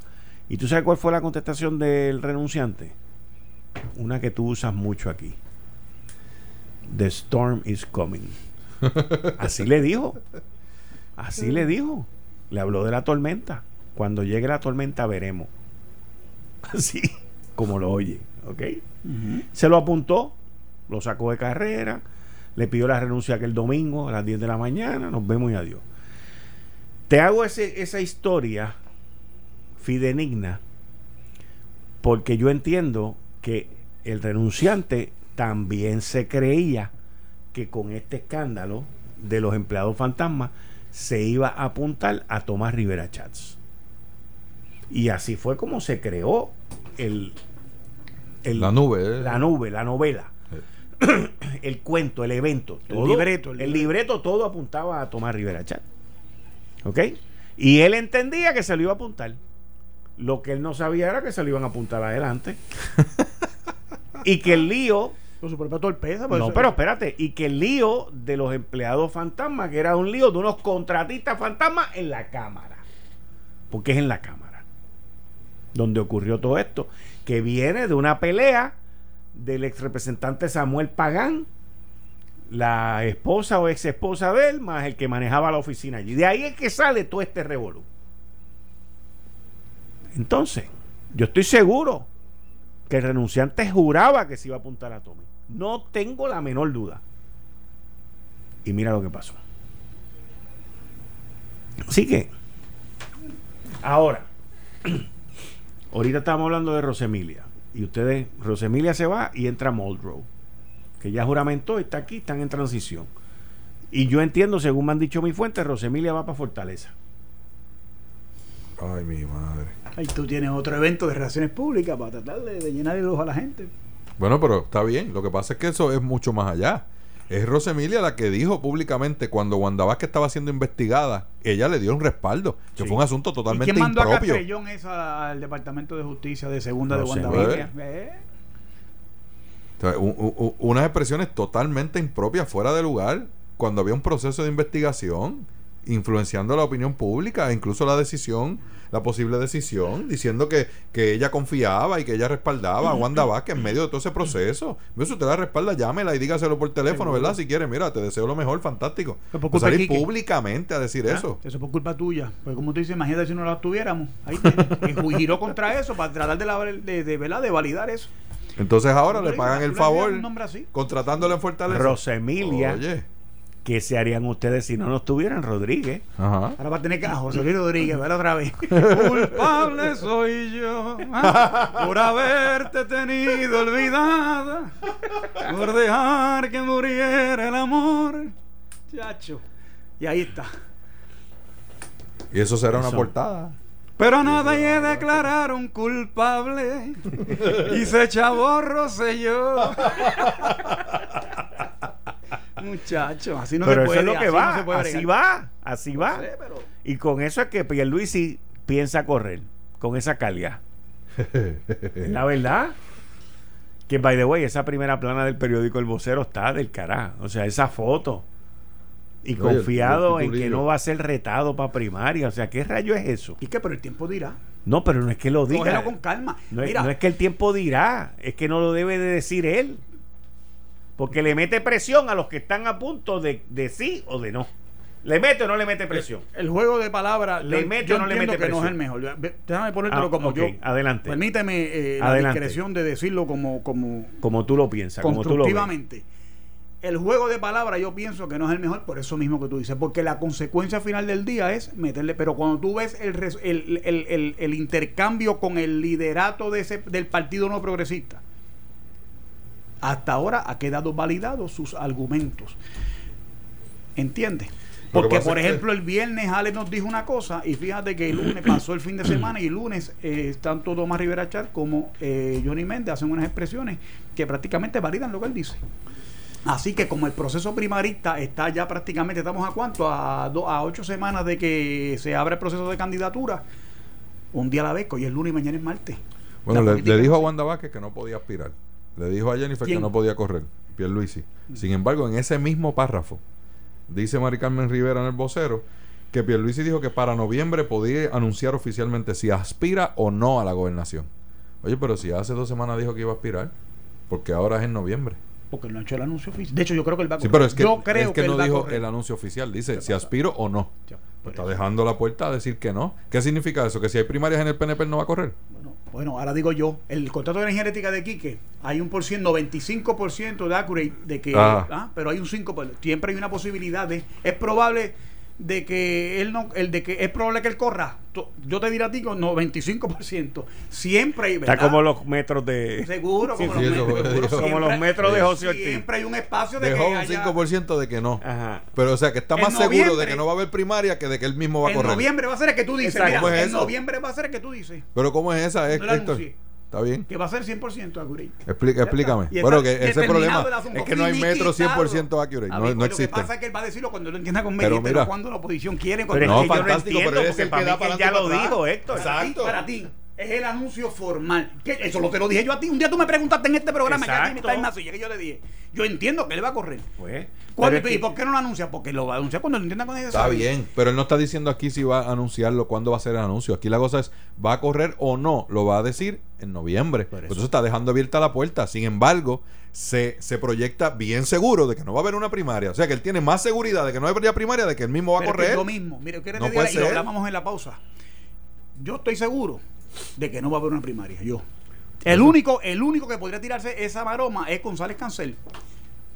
¿Y tú sabes cuál fue la contestación del renunciante? Una que tú usas mucho aquí. The storm is coming. Así le dijo. Así le dijo. Le habló de la tormenta. Cuando llegue la tormenta veremos. Así como lo oye. ¿Ok? Se lo apuntó, lo sacó de carrera, le pidió la renuncia aquel domingo a las 10 de la mañana. Nos vemos y adiós. Te hago ese, esa historia fidenigna, porque yo entiendo que el renunciante también se creía que con este escándalo de los empleados fantasmas se iba a apuntar a Tomás Rivera Chats. Y así fue como se creó el, la nube, ¿eh? la nube, la novela, el cuento, el evento, todo, el libreto, el, libreto. todo apuntaba a Tomás Rivera Chats. ¿Ok? Y él entendía que se lo iba a apuntar. Lo que él no sabía era que se lo iban a apuntar adelante. y que el lío. Con su propia torpeza. No, pero espérate. Y que el lío de los empleados fantasmas, que era un lío de unos contratistas fantasmas en la Cámara. Porque es en la Cámara. Donde ocurrió todo esto. Que viene de una pelea del ex representante Samuel Pagán, la esposa o ex esposa de él, más el que manejaba la oficina allí. De ahí es que sale todo este revolú. Entonces, yo estoy seguro que el renunciante juraba que se iba a apuntar a Tommy. No tengo la menor duda. Y mira lo que pasó. Así que, ahora, ahorita estamos hablando de Rosemilia. Y ustedes, Rosemilia se va y entra Muldrow, que ya juramentó, está aquí, están en transición. Y yo entiendo, según me han dicho mis fuentes, Rosemilia va para Fortaleza. Ay, mi madre. Ahí tú tienes otro evento de relaciones públicas para tratar de, de llenar el ojo a la gente. Bueno, pero está bien. Lo que pasa es que eso es mucho más allá. Es Rosemilia la que dijo públicamente cuando Wanda Vázquez estaba siendo investigada, ella le dio un respaldo, que Sí. fue un asunto ¿Y totalmente quién mandó a. Castellón esa al Departamento de Justicia de Segunda de No Wanda ¿eh? Vázquez? ¿Eh? O sea, u- u- unas expresiones totalmente impropias, fuera de lugar, cuando había un proceso de investigación, influenciando la opinión pública, e incluso la decisión, la posible decisión, diciendo que, que ella confiaba y que ella respaldaba a Wanda Vázquez en medio de todo ese proceso. Si usted la respalda, llámela y dígaselo por teléfono, ¿verdad? Si quiere, mira, te deseo lo mejor, fantástico. Pero por Pues culpa de salir Quique. públicamente a decir Ah, eso. Eso es por culpa tuya. Porque como tú dices, imagínate si no la tuviéramos. Ahí ju- giró contra eso para tratar de, la- de, de, ¿verdad? de validar eso. Entonces ahora le pagan el favor contratándole en Fortaleza. Rosemilia, Oye. ¿Qué se harían ustedes si no nos tuvieran Rodríguez? Ajá. Ahora va a tener que a José Luis Rodríguez, ¿verdad? Otra vez. Culpable soy yo ah, por haberte tenido olvidada, por dejar que muriera el amor. Chacho. Y ahí está. Y eso será una portada. Pero a nadie declararon culpable y se chaborro yo. Muchacho, así no pero se eso puede. es lo que así no va, se puede así va, así va. No sé, pero- Y con eso es que Pierluisi piensa correr, con esa calidad. La verdad. Que, by the way, esa primera plana del periódico El Vocero está del carajo. O sea, esa foto. Y el- confiado el en que no va a ser retado para primaria. O sea, ¿qué rayo es eso? ¿Y qué? Pero el tiempo dirá. No, pero no es que lo diga. Cógelo con calma. No es, Mira, no es que el tiempo dirá, es que no lo debe de decir él. Porque le mete presión a los que están a punto de, de sí o de no. ¿Le mete o no le mete presión? el juego de palabras. ¿Le yo- mete yo o no le mete que no es el mejor. Déjame ponértelo Ah, como yo. adelante. Permíteme eh, la discreción de decirlo como, como Como tú lo piensas, como tú lo ves. constructivamente. El juego de palabras yo pienso que no es el mejor por eso mismo que tú dices, porque la consecuencia final del día es meterle, pero cuando tú ves el- el- el intercambio con el liderato de ese, del Partido No Progresista, hasta ahora ha quedado validado sus argumentos. ¿Entiendes? Porque, por ejemplo, el viernes Ale nos dijo una cosa y fíjate que el lunes pasó el fin de semana y el lunes eh, tanto Tomás Rivera Char como eh, Johnny Méndez hacen unas expresiones que prácticamente validan lo que él dice. Así que como el proceso primarista está ya prácticamente, estamos a cuánto, a, do- a ocho semanas de que se abra el proceso de candidatura, un día a la vez, hoy es lunes y mañana es martes. Bueno, le, le dijo a. Wanda Vázquez que no podía aspirar. Le dijo a Jennifer ¿Quién? que no podía correr. Pierluisi. Sin embargo, en ese mismo párrafo, dice Mari Carmen Rivera en el vocero, que Pierluisi dijo que para noviembre podía anunciar oficialmente si aspira o no a la gobernación. Oye, pero si hace dos semanas dijo que iba a aspirar, porque ahora es en noviembre. Porque no ha hecho el anuncio oficial. De hecho, yo creo que él va a Sí, pero es que, yo creo es que no dijo el anuncio oficial. Dice si aspiro o no. Ya, está eso. dejando la puerta a decir que no. ¿Qué significa eso? Que si hay primarias en el PNP no va a correr. Bueno, bueno, ahora digo yo, el contrato de energía eléctrica de Quique, hay un por ciento, 95% de accurate de que, Ah. ah, pero hay un 5%, siempre hay una posibilidad de, es probable de que él no, el de que es probable que él corra, yo te diré a ti con 95%, siempre hay, Está ¿verdad? como los metros de. Seguro, como, Sí, los, metros, seguro. Como los metros de José Ortiz. Siempre hay un espacio de Dejó que un haya- 5% de que no. Ajá. Pero o sea que está En más seguro de que no va a haber primaria que de que él mismo va a en correr. noviembre va a ser el que tú dices, Exacto. mira, ¿Cómo es en eso? noviembre va a ser el que tú dices, Pero ¿cómo es esa, No Héctor? ¿Está bien? que va a ser 100% accurate. Explica, explícame. está. Y Bueno, que ese problema es que no hay metro 100% accurate. A No, ver, no pues Lo que pasa es que él va a decirlo cuando lo entienda con Pero medio, pero, mira. cuando la oposición quiere. Pero es No, que yo no fantástico, entiendo pero es porque el que para da que para él ya lo dijo. Héctor. para ti, Exacto. para ti, es el anuncio formal. Que eso lo te lo dije yo a ti. Un día tú me preguntaste en este programa que aquí en mi Exacto. Time Message, que yo le dije, yo entiendo que él va a correr. Pues, ¿Cuándo- pero es ¿Y que- por qué no lo anuncia? Porque lo va a anunciar cuando lo entienda con ese Está bien, pero él no está diciendo aquí si va a anunciarlo, cuándo va a ser el anuncio. Aquí la cosa es, ¿va a correr o no? Lo va a decir en noviembre. Por eso. Entonces está dejando abierta la puerta. Sin embargo, se, se proyecta bien seguro de que no va a haber una primaria. O sea que él tiene más seguridad de que no va a haber primaria de que él mismo va a Pero es correr. yo mismo, mire, ¿quieres No te diga? puede Y lo ser. hablábamos en la pausa. Yo estoy seguro de que no va a haber una primaria. Yo. El único, el único que podría tirarse esa maroma es González Cancel.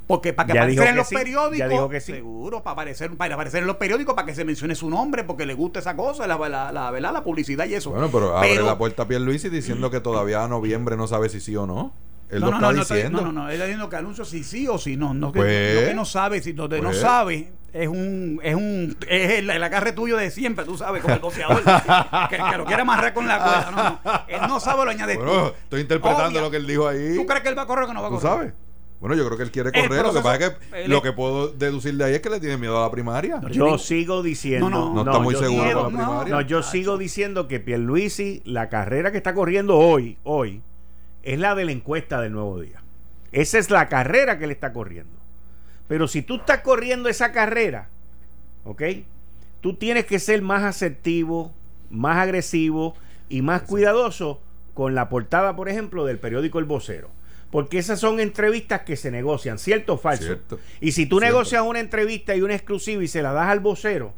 Porque para que Ya aparezca en que los sí, periódicos, ya dijo que sí. seguro, para aparecer, para aparecer en los periódicos, para que se mencione su nombre, porque le gusta esa cosa, la, la, la, ¿verdad? la publicidad y eso. Bueno, pero abre la puerta a Pierluisi diciendo que todavía a noviembre no sabe si sí o no. Él no, lo no, está no, no, diciendo. no, no, no, él está diciendo que anuncio si sí o si no. No, que, Pues, no que no sabe, si donde no pues. sabe es un, es un, es el, el agarre tuyo de siempre, tú sabes, como el boxeador, que, que lo quiere amarrar con la cuerda. No, no, él no sabe, lo Bueno, tú. estoy interpretando Obvia- lo que él dijo ahí. ¿Tú crees que él va a correr o que no va a ¿Tú correr? sabes? Bueno, yo creo que él quiere correr. lo que proceso- pasa es que el- lo que puedo deducir de ahí es que le tiene miedo a la primaria. No, Yo sigo diciendo. No, no, No está muy seguro sigo- con la primaria. No, yo sigo diciendo que Pierluisi, la carrera que está corriendo hoy, hoy, es la de la encuesta del nuevo día. Esa es la carrera que él está corriendo. Pero si tú estás corriendo esa carrera, ¿ok? Tú tienes que ser más asertivo, más agresivo y más cuidadoso con la portada, por ejemplo, del periódico El Vocero. Porque esas son entrevistas que se negocian, ¿cierto o falso? Cierto. Y si tú negocias una entrevista y una exclusiva y se la das al vocero,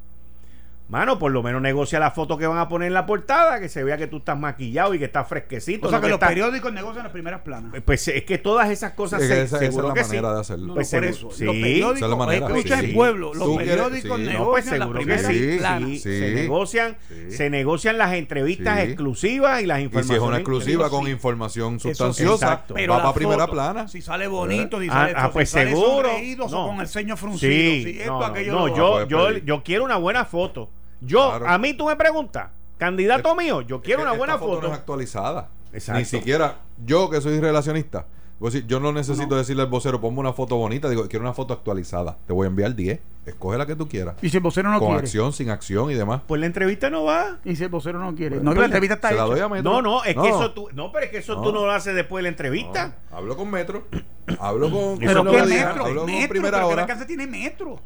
mano, por lo menos negocia la foto que van a poner en la portada, que se vea que tú estás maquillado y que estás fresquecito. O sea, no que los estás- periódicos negocian las primeras planas. Pues es que todas esas cosas Sí, que se- esa, esa es seguro la que manera sí. de hacerlo. No, Pues por seguro- eso. sí. Los Esa periódicos, es la manera, escucha sí. el pueblo, los periódicos sí. No, pues negocian las seguro que primeras sí, planas. sí, Sí. se negocian, Sí. se negocian las entrevistas Sí. exclusivas y las Y si informaciones. es una exclusiva con sí. información sustanciosa. Pero va para primera plana. Si sale bonito, si Ah, sale, ah, si pues sale seguro. con el ceño fruncido. Sí, no, yo quiero una buena foto. Yo, Claro. a mí tú me preguntas, candidato mío, yo quiero Es una que buena esta foto. foto. no es actualizada. Exacto. Ni siquiera yo que soy relacionista. voy a decir, yo no necesito decirle al vocero, ponme una foto bonita. Digo, quiero una foto actualizada. Te voy a enviar 10. Escoge la que tú quieras. Y si el vocero no con quiere. acción, sin acción y demás. Pues la entrevista no va. Y si el vocero no quiere. Bueno, no, que la entrevista está se la hecha. doy a Metro. No, no, es que eso tú, no, pero es que eso No. tú no lo haces después de la entrevista. No, hablo con Metro. Hablo con. Pero con ¿qué metro? Hablo con metro, primera pero que hora. la casa tiene metro.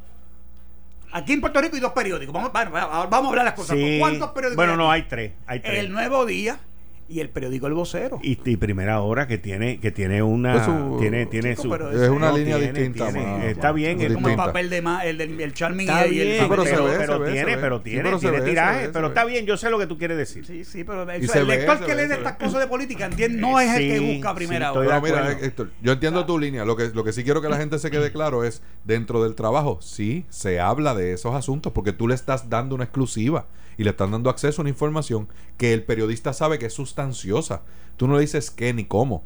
Aquí en Puerto Rico hay dos periódicos. Vamos, va- va- vamos a hablar las cosas. Sí. ¿Cuántos periódicos Bueno, no, aquí? hay tres. Hay tres. El Nuevo Día y el periódico El Vocero. y, y primera hora que tiene que tiene una Pues su- tiene tiene Chico, su pero Es una no, línea tiene- distinta. tiene- más- está bien es como el papel de ma- el del el Charming está y el bien, pero ve, pero ve, tiene pero tiene pero tiene tiraje ve, pero está bien yo sé lo que tú quieres decir Sí, sí, pero eso, el lector que lee de estas cosas de política entiende, no es el que busca primera hora. mira. Héctor, yo entiendo tu línea. Lo que, lo que sí quiero que la gente se quede claro es, dentro del trabajo, sí, se habla de esos asuntos porque tú le estás dando una exclusiva y le están dando acceso a una información que el periodista sabe que es sustanciosa. Tú no le dices qué ni cómo.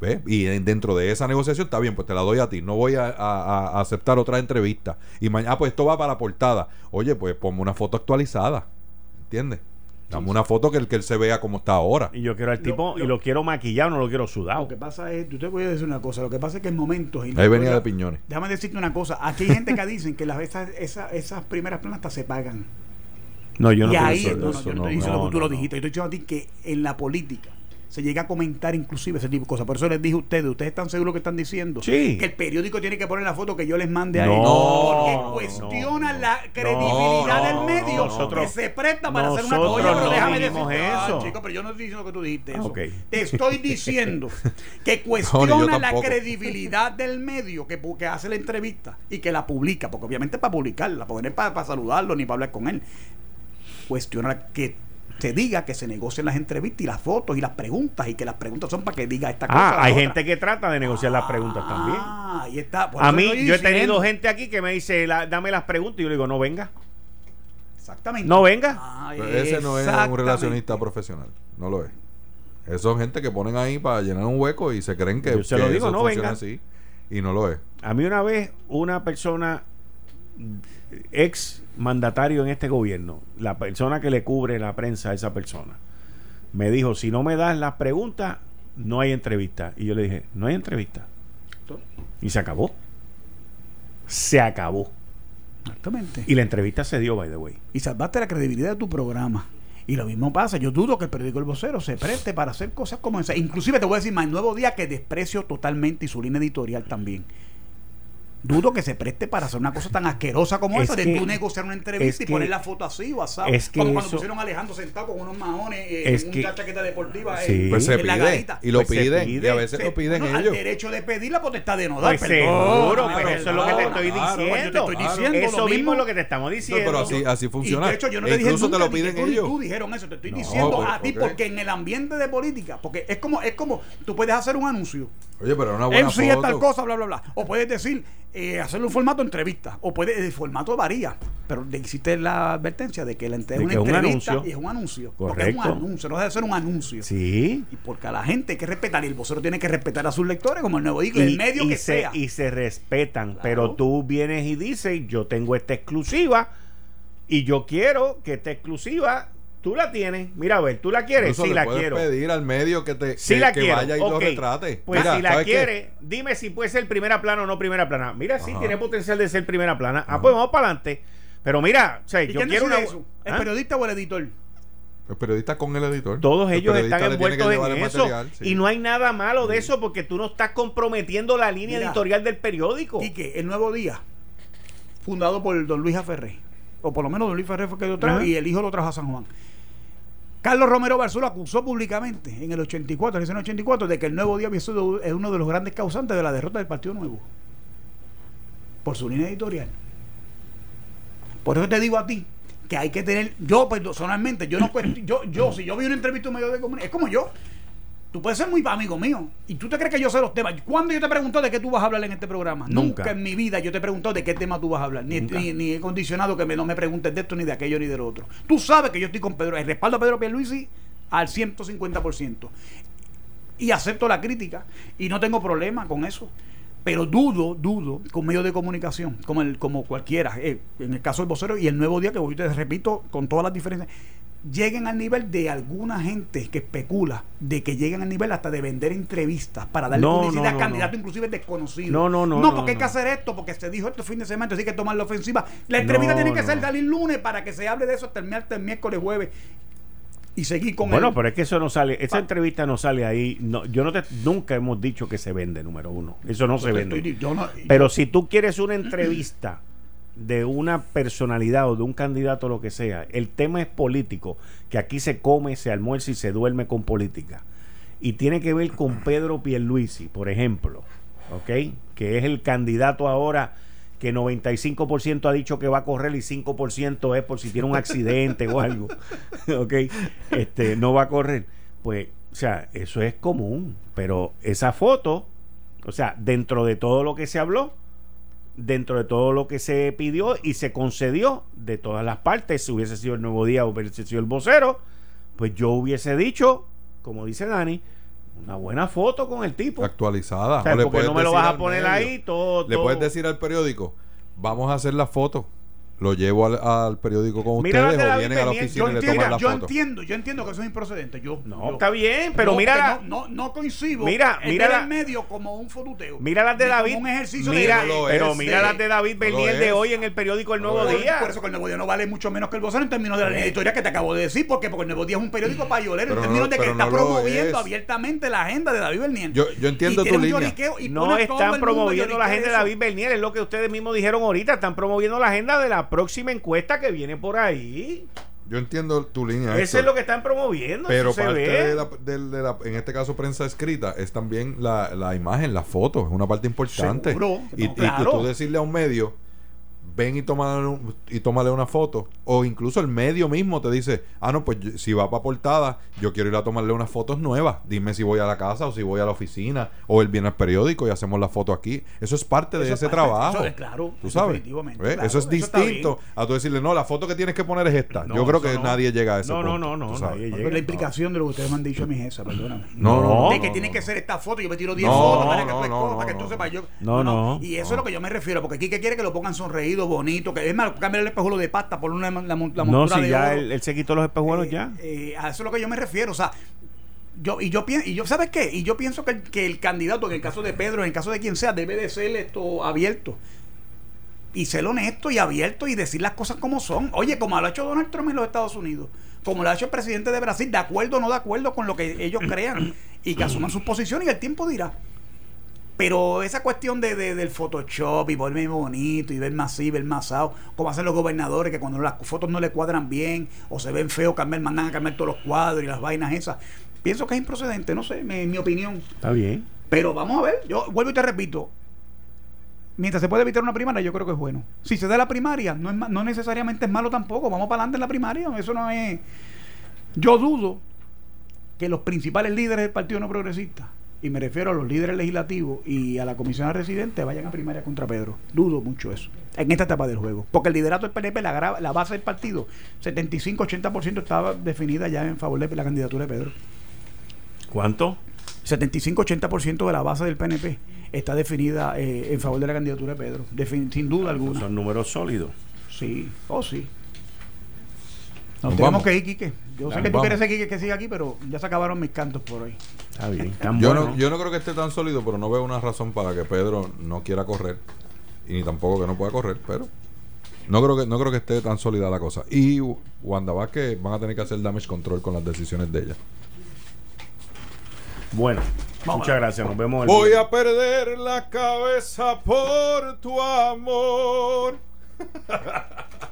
¿Ves? Y en- dentro de esa negociación está bien, pues te la doy a ti. No voy a, a- a aceptar otra entrevista. Y mañana, ah, pues esto va para la portada. Oye, pues ponme una foto actualizada. ¿Entiendes? Dame una foto que, el- que él se vea como está ahora. y yo quiero al tipo lo- y lo quiero maquillado no lo quiero sudado Lo que pasa es, yo te voy a decir una cosa, lo que pasa es que en momentos... y- Ahí venía de piñones. Déjame decirte una cosa, aquí hay gente que dicen que las, esas, esas, esas primeras planas hasta se pagan. No yo no y ahí, eso, no, eso yo no no, estoy diciendo no, que tú lo dijiste, yo estoy diciendo a ti que en la política se llega a comentar inclusive ese tipo de cosas. Por eso les dije a ustedes, ¿ustedes están seguros que están diciendo? Sí. Que el periódico tiene que poner la foto que yo les mande a No, Porque cuestiona no, la credibilidad no, del medio nosotros- que se presta para hacer una cosa. pero no déjame decirte, ah, eso. chico, pero yo no estoy diciendo que tú dijiste eso. Ok. Te estoy diciendo que cuestiona la credibilidad del medio que, que hace la entrevista y que la publica, porque obviamente para publicarla, porque no es para, para saludarlo ni para hablar con él. Cuestiona que se diga que se negocien las entrevistas y las fotos y las preguntas y que las preguntas son para que diga esta cosa. ah hay otra. gente que trata de negociar las preguntas también Ah, ahí está. Por a mí yo he tenido gente aquí que me dice la- dame las preguntas y yo le digo no venga Exactamente. no venga Ah, Pero ese no es un relacionista profesional. No lo es. Esos son gente que ponen ahí para llenar un hueco y se creen que, Yo se que lo digo, no funciona venga. así. Y no lo es. A mí una vez una persona ex mandatario en este gobierno, la persona que le cubre la prensa a esa persona, me dijo, si no me das las preguntas, no hay entrevista. Y yo le dije, no hay entrevista. Y se acabó. Se acabó. Exactamente. Y la entrevista se dio, by the way. y salvaste la credibilidad de tu programa Y lo mismo pasa, yo dudo que el periódico El Vocero se preste para hacer cosas como esa. Inclusive te voy a decir más, el Nuevo Día que desprecio totalmente y su línea editorial también. Dudo que se preste para hacer una cosa tan asquerosa como Es esa, de tú negociar una entrevista y poner la foto así, WhatsApp. es que como cuando eso- pusieron a Alejandro sentado con unos maones eh, en que- una chaqueta deportiva Sí. Pues se en la pide. garita. Y lo Pues piden. pide. Y a veces Sí, lo piden bueno, ellos. Al derecho de pedir la potestad de no dar. Pues perdón. seguro, Claro, pues eso es lo que te estoy claro, diciendo. pues yo te estoy diciendo eso lo mismo es lo que te estamos No, diciendo. pero así, así funciona. Y de hecho, yo no te dije te lo piden ellos. tú dijeron eso. Te estoy diciendo a ti porque en el ambiente de política, porque es como es como tú puedes hacer un anuncio. Oye, pero una buena sí es tal cosa, bla, bla, bla. O puedes decir, eh, hacerlo en formato entrevista. O puede, el formato varía. Pero de- existe la advertencia de que la entre- De que una un entrevista y es un anuncio. Porque es un Correcto. anuncio, no debe ser un anuncio. Sí. Y porque a la gente hay que respetar, y el vocero tiene que respetar a sus lectores, como el nuevo digo, el medio y que se, sea. y se respetan, Claro. pero tú vienes y dices, yo tengo esta exclusiva y yo quiero que esta exclusiva tú la tienes. Mira, a ver, tú la quieres, Incluso sí le la puedes quiero. pedir al medio que te Sí que, la que quiero. vaya y lo ok. retrate. Pues Mira, si la quiere, dime si puede ser primera plana o no primera plana. Mira, sí, Ajá. tiene potencial de ser primera plana. Ah, pues vamos para adelante. Pero mira, o sea, ¿Y yo quiero decide una. eso? ¿El ¿Ah? periodista o el editor? El periodista con el editor. Todos El ellos están que envueltos en eso. material, sí. Y no hay nada malo de eso porque tú no estás comprometiendo la línea Mira. editorial del periódico. Quique, el nuevo día, fundado por don Luis Aferré, o por lo menos don Luis Ferré fue que lo trajo y el hijo lo trajo a San Juan. Carlos Romero Barzul acusó públicamente en el 84, en el 84, de que el nuevo día había sido es uno de los grandes causantes de la derrota del Partido Nuevo. Por su línea editorial. Por eso te digo a ti que hay que tener, yo personalmente, yo no yo, yo, si yo vi una entrevista en medio de comunicación, es como yo. Tú puedes ser muy amigo mío. Y tú te crees que yo sé los temas. ¿Cuándo yo te pregunto de qué tú vas a hablar en este programa? Nunca. Nunca, en mi vida yo te he preguntado de qué tema tú vas a hablar. Ni, ni, ni he condicionado que me, no me preguntes de esto, ni de aquello, ni del otro. Tú sabes que yo estoy con Pedro. El respaldo a Pedro Pierluisi al 150%. Y acepto la crítica. Y no tengo problema con eso. Pero dudo, dudo, con medios de comunicación, como el, como cualquiera, eh, en el caso del vocero y el nuevo día, que hoy te repito, con todas las diferencias, lleguen al nivel de alguna gente que especula de que lleguen al nivel hasta de vender entrevistas para darle No, publicidad no, a candidatos inclusive desconocidos. No, no, no, No, porque hay que hacer esto, porque se dijo esto fin de semana, hay que tomar la ofensiva. La entrevista tiene que ser dar el lunes para que se hable de eso hasta el, mier- hasta el miércoles, jueves y seguir con bueno, pero es que eso no sale, esa Pa- entrevista no sale ahí. No, yo no te, nunca hemos dicho que se vende, número uno. Eso no se Yo vende. estoy- yo no- Pero si tú quieres una entrevista de una personalidad o de un candidato, lo que sea, el tema es político, que aquí se come, se almuerza y se duerme con política. Y tiene que ver con Pedro Pierluisi, por ejemplo, ¿ok? Que es el candidato ahora que 95% ha dicho que va a correr y 5% es por si tiene un accidente o algo, ¿ok? Este, no va a correr. Pues, o sea, eso es común, pero esa foto, o sea, dentro de todo lo que se habló, dentro de todo lo que se pidió y se concedió de todas las partes, si hubiese sido el nuevo día o hubiese sido el vocero, pues yo hubiese dicho, como dice Dani, una buena foto con el tipo. Actualizada. O sea, porque no me lo vas a poner medio. ahí todo. Le puedes decir al periódico, vamos a hacer la foto. Lo llevo al, al periódico con Mira ustedes de o David vienen a la oficina yo y le entiendo, toman la yo foto. entiendo, yo entiendo que eso es improcedente. Yo, No, yo- está bien, pero no, mira la- no, no, no coincido. Mira, mira ver la- el medio como un fotuteo. Mira las de como David. un ejercicio mira, de, No pero es, mira las de David Bernier de hoy en el periódico El No Nuevo. Día. Por eso que el Nuevo Día no vale mucho menos que el vocero en términos de la editorial que te acabo de decir. ¿Por qué? Porque el Nuevo Día es un periódico payolero en no- términos de que está promoviendo abiertamente la agenda de David Bernier. Yo- yo entiendo tu línea. No están promoviendo la agenda de. David Bernier, es lo que ustedes mismos dijeron ahorita. Están promoviendo la agenda de la próxima encuesta que viene por ahí. Yo entiendo tu línea. Eso es lo que están promoviendo. Pero parte de la, del- de la- en este caso prensa escrita, es también la, la imagen, la foto, es una parte importante. Seguro, y, no, y claro. tú, decirle a un medio, ven y tómale, un- y tómale una foto, o incluso el medio mismo te dice, ah, no, pues si va para portada, yo quiero ir a tomarle unas fotos nuevas, dime si voy a la casa o si voy a la oficina, o él viene al periódico y hacemos la foto aquí. Eso es parte de Eso ese es parte- trabajo. eso es claro, Tú eso sabes. claro, eso es eso distinto a tú decirle, no, la foto que tienes que poner es esta. No, yo creo eso que no. nadie llega a ese No, no, punto, no, nadie llega. la implicación de lo que ustedes me han dicho a mi esa, perdóname. No, no, de que no, tiene no. que ser esta foto, yo me tiro 10 No, fotos para que no, tú para que para yo. No, no. Y eso es lo que yo me refiero, porque aquí que quiere que lo pongan sonreído, bonito, que es más, cambiar el espejuelo de pasta, por una la, mon- la No, montura si de ya oro. él, él se quitó los espejuelos Eh, ya. eh, a eso es lo que yo me refiero, o sea, yo y yo pienso y yo sabes qué y yo pienso que que el candidato en el caso de Pedro en el caso de quien sea debe de ser esto abierto y ser honesto y abierto y decir las cosas como son. Oye, como lo ha hecho Donald Trump en los Estados Unidos, como lo ha hecho el presidente de Brasil, de acuerdo o no de acuerdo con lo que ellos crean y que asuman sus posiciones y el tiempo dirá. Pero esa cuestión de, de- del Photoshop y volverme bonito y ver más así, ver más sao, como hacen los gobernadores que cuando las fotos no le cuadran bien o se ven feos, cambiar, mandan a cambiar todos los cuadros y las vainas esas. Pienso que es improcedente, no sé, mi, mi opinión. Está bien. Pero vamos a ver, yo vuelvo y te repito. Mientras se puede evitar una primaria, yo creo que es bueno. Si se da la primaria, no, es no necesariamente es malo tampoco. Vamos para adelante en la primaria. Eso no es. Yo dudo que los principales líderes del Partido No Progresista, y me refiero a los líderes legislativos y a la comisión de residentes, vayan a primaria contra Pedro. Dudo mucho eso. En esta etapa del juego. Porque el liderato del PNP, la, base del partido, 75-80% estaba definida ya en favor de la candidatura de Pedro. ¿Cuánto? 75-80% de la base del PNP está definida eh, en favor de la candidatura de Pedro, Defin- sin duda alguna. Son números sólidos. Sí, oh sí. Nos Nos tenemos vamos. que ir, Quique. Yo sé que tú vamos. quieres seguir que siga aquí, pero ya se acabaron mis cantos por hoy. Está bien. Yo no, yo no creo que esté tan sólido, pero no veo una razón para que Pedro no quiera correr. Y ni tampoco que no pueda correr, pero no creo que no creo que esté tan sólida la cosa. Y Wanda Vázquez van a tener que hacer damage control con las decisiones de ella. Bueno, muchas gracias. Nos vemos el Voy a perder la cabeza por tu amor.